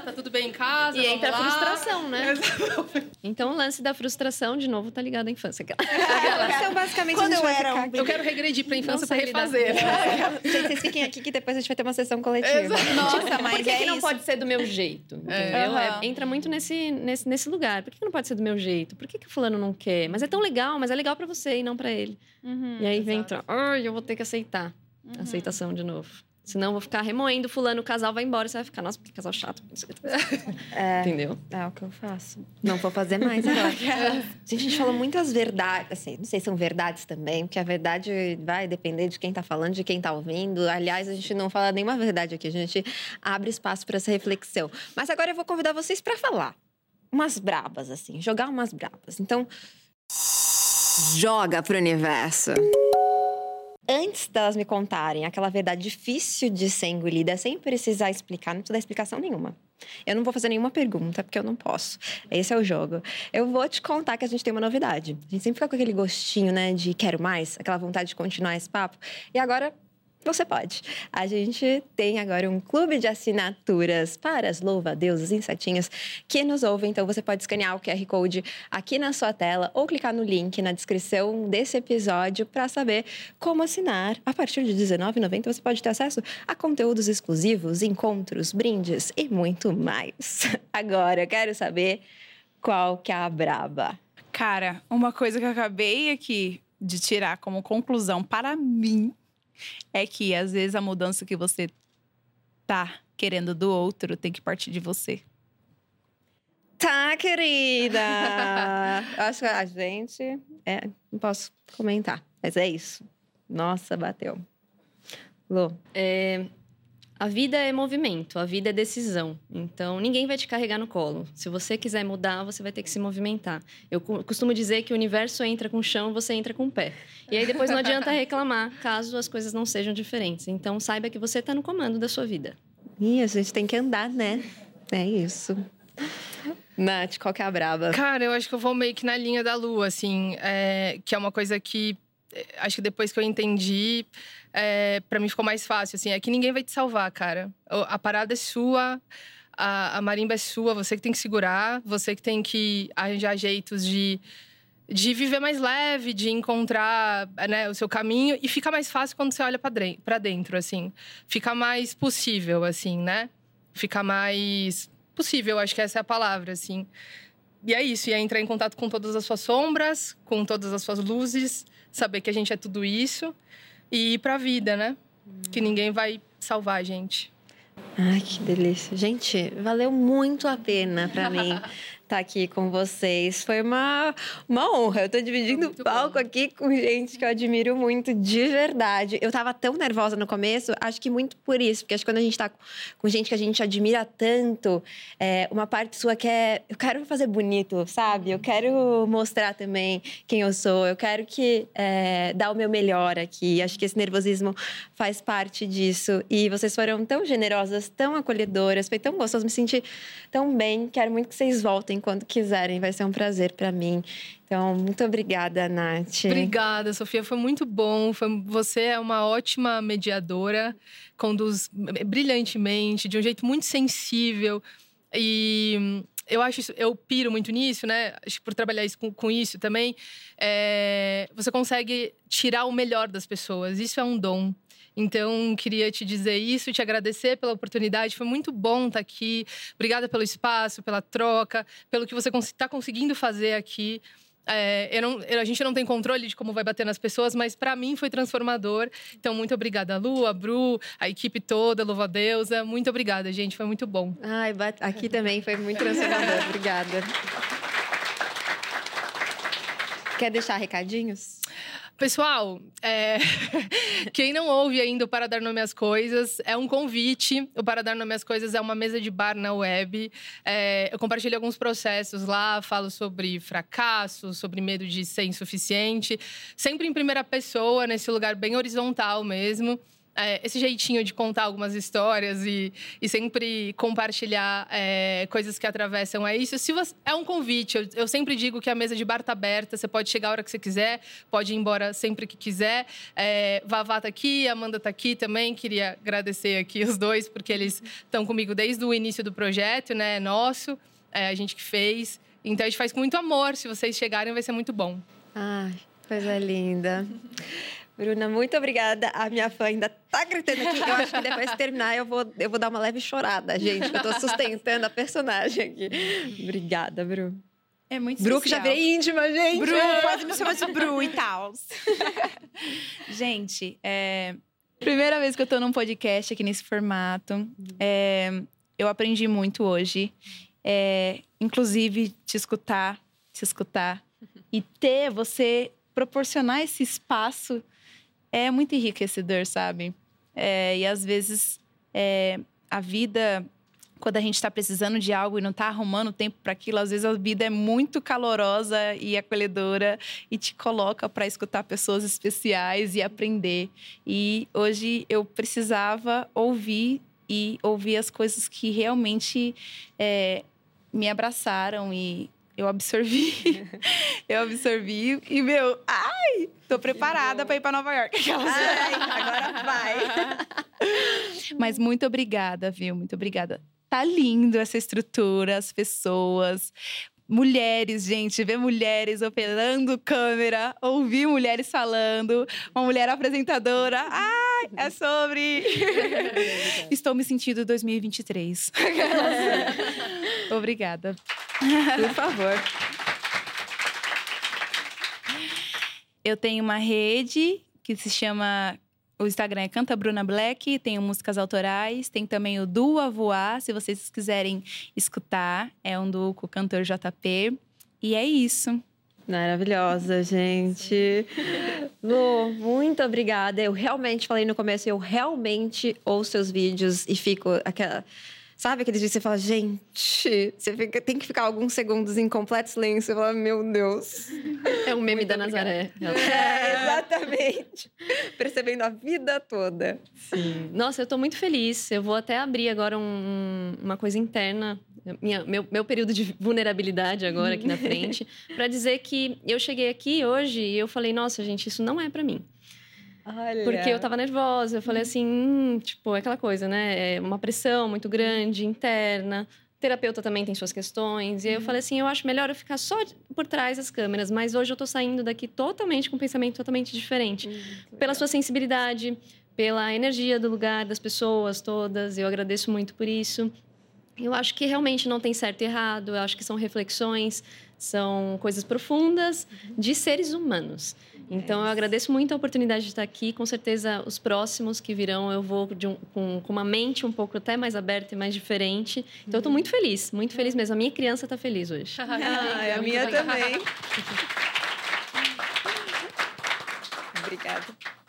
Tá tudo bem em casa? E entra a frustração, né? Então o lance da frustração, de novo, tá ligado à infância. Então, basicamente, Quando eu era ficar um. Eu quero regredir pra infância pra refazer. Gente, vocês fiquem aqui que depois a gente vai ter uma sessão coletiva. Nossa, mas Por que, é que não isso. pode ser do meu jeito? Entendeu? Aham. É, entra muito nesse, nesse, nesse lugar. Por que não pode ser do meu jeito? Por que, que o fulano não quer? Mas é tão legal, mas é legal pra você e não pra ele. Uhum. e aí vem entra, ai, eu vou ter que aceitar. Aceitação de novo. Senão eu vou ficar remoendo fulano, o casal vai embora. Você vai ficar, nossa, que casal chato. É, Entendeu? é o que eu faço. Não vou fazer mais agora. Gente, a gente falou muitas verdades, assim, não sei se são verdades também, porque a verdade vai depender de quem tá falando, de quem tá ouvindo. Aliás, a gente não fala nenhuma verdade aqui, a gente abre espaço para essa reflexão. Mas agora eu vou convidar vocês para falar umas brabas, assim, jogar umas brabas. Então, joga pro universo. Antes delas me contarem aquela verdade difícil de ser engolida, sem precisar explicar, não precisa dar explicação nenhuma. Eu não vou fazer nenhuma pergunta, porque eu não posso. Esse é o jogo. Eu vou te contar que a gente tem uma novidade. A gente sempre fica com aquele gostinho, né, de quero mais, aquela vontade de continuar esse papo. E agora você pode. A gente tem agora um clube de assinaturas para as louva-deuses insetinhos que nos ouvem. Então, você pode escanear o QR Code aqui na sua tela ou clicar no link na descrição desse episódio para saber como assinar. A partir de R$19,90 você pode ter acesso a conteúdos exclusivos, encontros, brindes e muito mais. Agora, eu quero saber qual que é a braba. Cara, uma coisa que eu acabei aqui de tirar como conclusão para mim é que às vezes a mudança que você tá querendo do outro tem que partir de você. Tá, querida! Eu Acho que a gente. É, não posso comentar, mas é isso. Nossa, bateu. Lu, É, a vida é movimento, a vida é decisão. Então, ninguém vai te carregar no colo. Se você quiser mudar, você vai ter que se movimentar. Eu costumo dizer que o universo entra com o chão, você entra com o pé. E aí depois não adianta reclamar, caso as coisas não sejam diferentes. Então, saiba que você está no comando da sua vida. Ih, a gente tem que andar, né? É isso. Nath, qual que é a braba? Cara, eu acho que eu vou meio que na linha da lua, assim, é, que é uma coisa que acho que depois que eu entendi, é, para mim ficou mais fácil, assim, é que ninguém vai te salvar, cara. A parada é sua, a, a marimba é sua, você que tem que segurar, você que tem que arranjar jeitos de, de viver mais leve, de encontrar né, o seu caminho e fica mais fácil quando você olha para dentro, assim. Fica mais possível, assim, né? Fica mais possível, acho que essa é a palavra, assim. E é isso, e é entrar em contato com todas as suas sombras, com todas as suas luzes, saber que a gente é tudo isso e ir pra vida, né? Que ninguém vai salvar a gente. Ai, que delícia. Gente, valeu muito a pena pra mim estar aqui com vocês. Foi uma, uma honra. Eu tô dividindo o palco bom. aqui com gente que eu admiro muito, de verdade. Eu tava tão nervosa no começo, acho que muito por isso, porque acho que quando a gente tá com gente que a gente admira tanto, é, uma parte sua que é. Eu quero fazer bonito, sabe? Eu quero mostrar também quem eu sou. Eu quero que é, dar o meu melhor aqui. Acho que esse nervosismo faz parte disso. E vocês foram tão generosas, tão acolhedoras, foi tão gostoso, me senti tão bem. Quero muito que vocês voltem quando quiserem, vai ser um prazer para mim. Então, muito obrigada, Nath. Obrigada, Sofia. Foi muito bom. Foi- você é uma ótima mediadora, conduz brilhantemente, de um jeito muito sensível. E eu acho isso, eu piro muito nisso, né? Acho que por trabalhar isso, com, com isso também, é, você consegue tirar o melhor das pessoas. Isso é um dom. Então, queria te dizer isso, te agradecer pela oportunidade. Foi muito bom estar aqui. Obrigada pelo espaço, pela troca, pelo que você está conseguindo fazer aqui. É, não- a gente não tem controle de como vai bater nas pessoas, mas para mim foi transformador. Então, muito obrigada, Lu, a Bru, a equipe toda, louva a deusa. Muito obrigada, gente. Foi muito bom. Ai, aqui também foi muito transformador. obrigada. Quer deixar recadinhos? Pessoal, é... quem não ouve ainda o Para Dar Nome às Coisas, é um convite. O Para Dar Nome às Coisas é uma mesa de bar na web. É... Eu compartilho alguns processos lá, falo sobre fracasso, sobre medo de ser insuficiente. Sempre em primeira pessoa, nesse lugar bem horizontal mesmo é, esse jeitinho de contar algumas histórias e, e sempre compartilhar é, coisas que atravessam é isso. Se você, é um convite, eu, eu, sempre digo que a mesa de bar está aberta, você pode chegar a hora que você quiser, pode ir embora sempre que quiser. É, Vavá está aqui, Amanda está aqui também. Queria agradecer aqui os dois, porque eles estão comigo desde o início do projeto, né? É nosso, é a gente que fez. Então a gente faz com muito amor. Se vocês chegarem, vai ser muito bom. Ai, coisa linda. Bruna, muito obrigada. A minha fã ainda tá gritando aqui. Eu acho que depois de terminar eu vou, eu vou dar uma leve chorada, gente. Eu tô sustentando a personagem aqui. Obrigada, Bru. É muito Bru, que já veio íntima, gente. Bru, quase me chamou de Bru e tal. gente, é... Primeira vez que eu tô num podcast aqui nesse formato. É... Eu aprendi muito hoje. É... Inclusive, te escutar, te escutar. E ter, você proporcionar esse espaço é muito enriquecedor, sabe? É, e às vezes é, a vida, quando a gente está precisando de algo e não está arrumando tempo para aquilo, às vezes a vida é muito calorosa e acolhedora e te coloca para escutar pessoas especiais e aprender. E hoje eu precisava ouvir e ouvir as coisas que realmente é, me abraçaram e eu absorvi. eu absorvi e, meu, ai, tô preparada para ir para Nova York. Ai, agora vai. Mas muito obrigada, viu? Muito obrigada. Tá lindo essa estrutura, as pessoas. Mulheres, gente, ver mulheres operando câmera, ouvir mulheres falando, uma mulher apresentadora. Ai, é sobre. Estou me sentindo 2023. Obrigada. Por favor. Eu tenho uma rede que se chama. O Instagram é Canta Bruna Black, tenho músicas autorais, tem também o Duo a Voar, se vocês quiserem escutar. É um duo com o cantor JP. E é isso. Maravilhosa, gente. Lu, muito obrigada. Eu realmente falei no começo, eu realmente ouço seus vídeos e fico aquela Sabe aquele dia que você fala, gente, você fica, tem que ficar alguns segundos em completo silêncio. Você fala, meu Deus. É um meme Muito da Nazaré. É, exatamente. Percebendo a vida toda. Sim. Nossa, eu tô muito feliz. Eu vou até abrir agora um, uma coisa interna minha, meu, meu período de vulnerabilidade agora aqui na frente, para dizer que eu cheguei aqui hoje e eu falei, nossa, gente, isso não é para mim. Olha. Porque eu tava nervosa. Eu falei assim, hum, tipo, é aquela coisa, né? É uma pressão muito grande, interna. O terapeuta também tem suas questões. E aí eu uhum. falei assim, eu acho melhor eu ficar só por trás das câmeras. Mas hoje eu tô saindo daqui totalmente com um pensamento totalmente diferente. Uhum, pela sua sensibilidade, pela energia do lugar, das pessoas todas. Eu agradeço muito por isso. Eu acho que realmente não tem certo e errado. Eu acho que são reflexões, são coisas profundas de seres humanos. Então, eu agradeço muito a oportunidade de estar aqui. Com certeza, os próximos que virão, eu vou um, com, com, uma mente um pouco até mais aberta e mais diferente. Então, eu estou muito feliz, muito feliz mesmo. A minha criança está feliz hoje. ah, a minha também. Obrigada.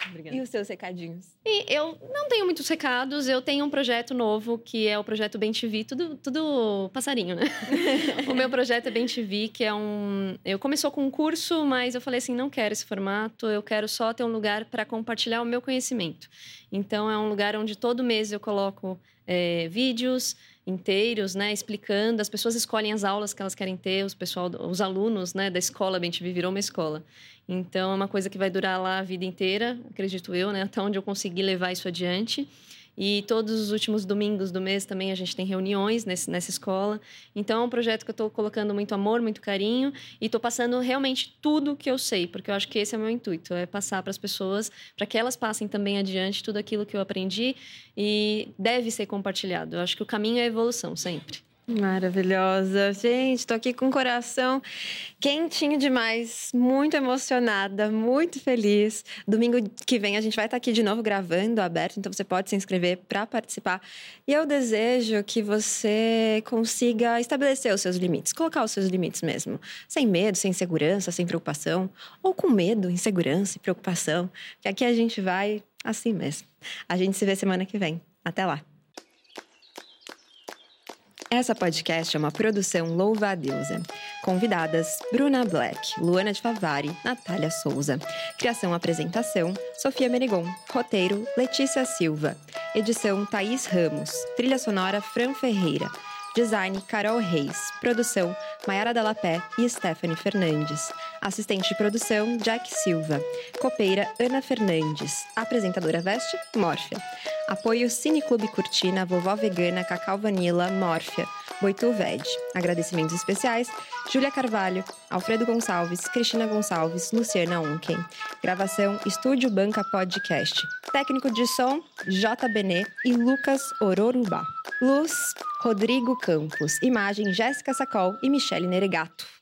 Obrigada. E os seus recadinhos? E eu não tenho muitos recados. Eu tenho um projeto novo, que é o projeto Bem TV. Tudo, tudo passarinho, né? o meu projeto é Bem TV, que é um... Eu começou com um curso, mas eu falei assim, não quero esse formato. Eu quero só ter um lugar para compartilhar o meu conhecimento. Então, é um lugar onde todo mês eu coloco é, vídeos inteiros, né, explicando. As pessoas escolhem as aulas que elas querem ter, os pessoal, os alunos, né, da escola Bem TV virou uma escola. Então, é uma coisa que vai durar lá a vida inteira, acredito eu, né? Até onde eu conseguir levar isso adiante. E todos os últimos domingos do mês também a gente tem reuniões nesse, nessa escola. Então é um projeto que eu estou colocando muito amor, muito carinho e estou passando realmente tudo que eu sei, porque eu acho que esse é o meu intuito, é passar para as pessoas, para que elas passem também adiante tudo aquilo que eu aprendi e deve ser compartilhado. Eu acho que o caminho é a evolução sempre. Maravilhosa. Gente, tô aqui com o coração quentinho demais, muito emocionada, muito feliz. Domingo que vem a gente vai estar aqui de novo gravando aberto, então você pode se inscrever para participar. E eu desejo que você consiga estabelecer os seus limites, colocar os seus limites mesmo, sem medo, sem insegurança, sem preocupação, ou com medo, insegurança e preocupação, que aqui a gente vai assim mesmo. A gente se vê semana que vem. Até lá. Essa podcast é uma produção Louva a Deusa. Convidadas: Bruna Black, Luana de Favari, Natália Souza. Criação apresentação: Sofia Menegon. Roteiro: Letícia Silva. Edição: Thaís Ramos. Trilha sonora: Fran Ferreira. Design: Carol Reis. Produção: Maiara Dalapé e Stephanie Fernandes. Assistente de produção: Jack Silva. Copeira: Ana Fernandes. Apresentadora Veste: Mórfia. Apoio Cineclube Curtina, Vovó Vegana, Cacau Vanilla, Mórfia, Boitu Veg. Agradecimentos especiais: Júlia Carvalho, Alfredo Gonçalves, Cristina Gonçalves, Luciana Unken. Gravação Estúdio Banca Podcast. Técnico de som: J. Benê e Lucas Ororubá. Luz: Rodrigo Campos. Imagem: Jéssica Sacol e Michele Neregato.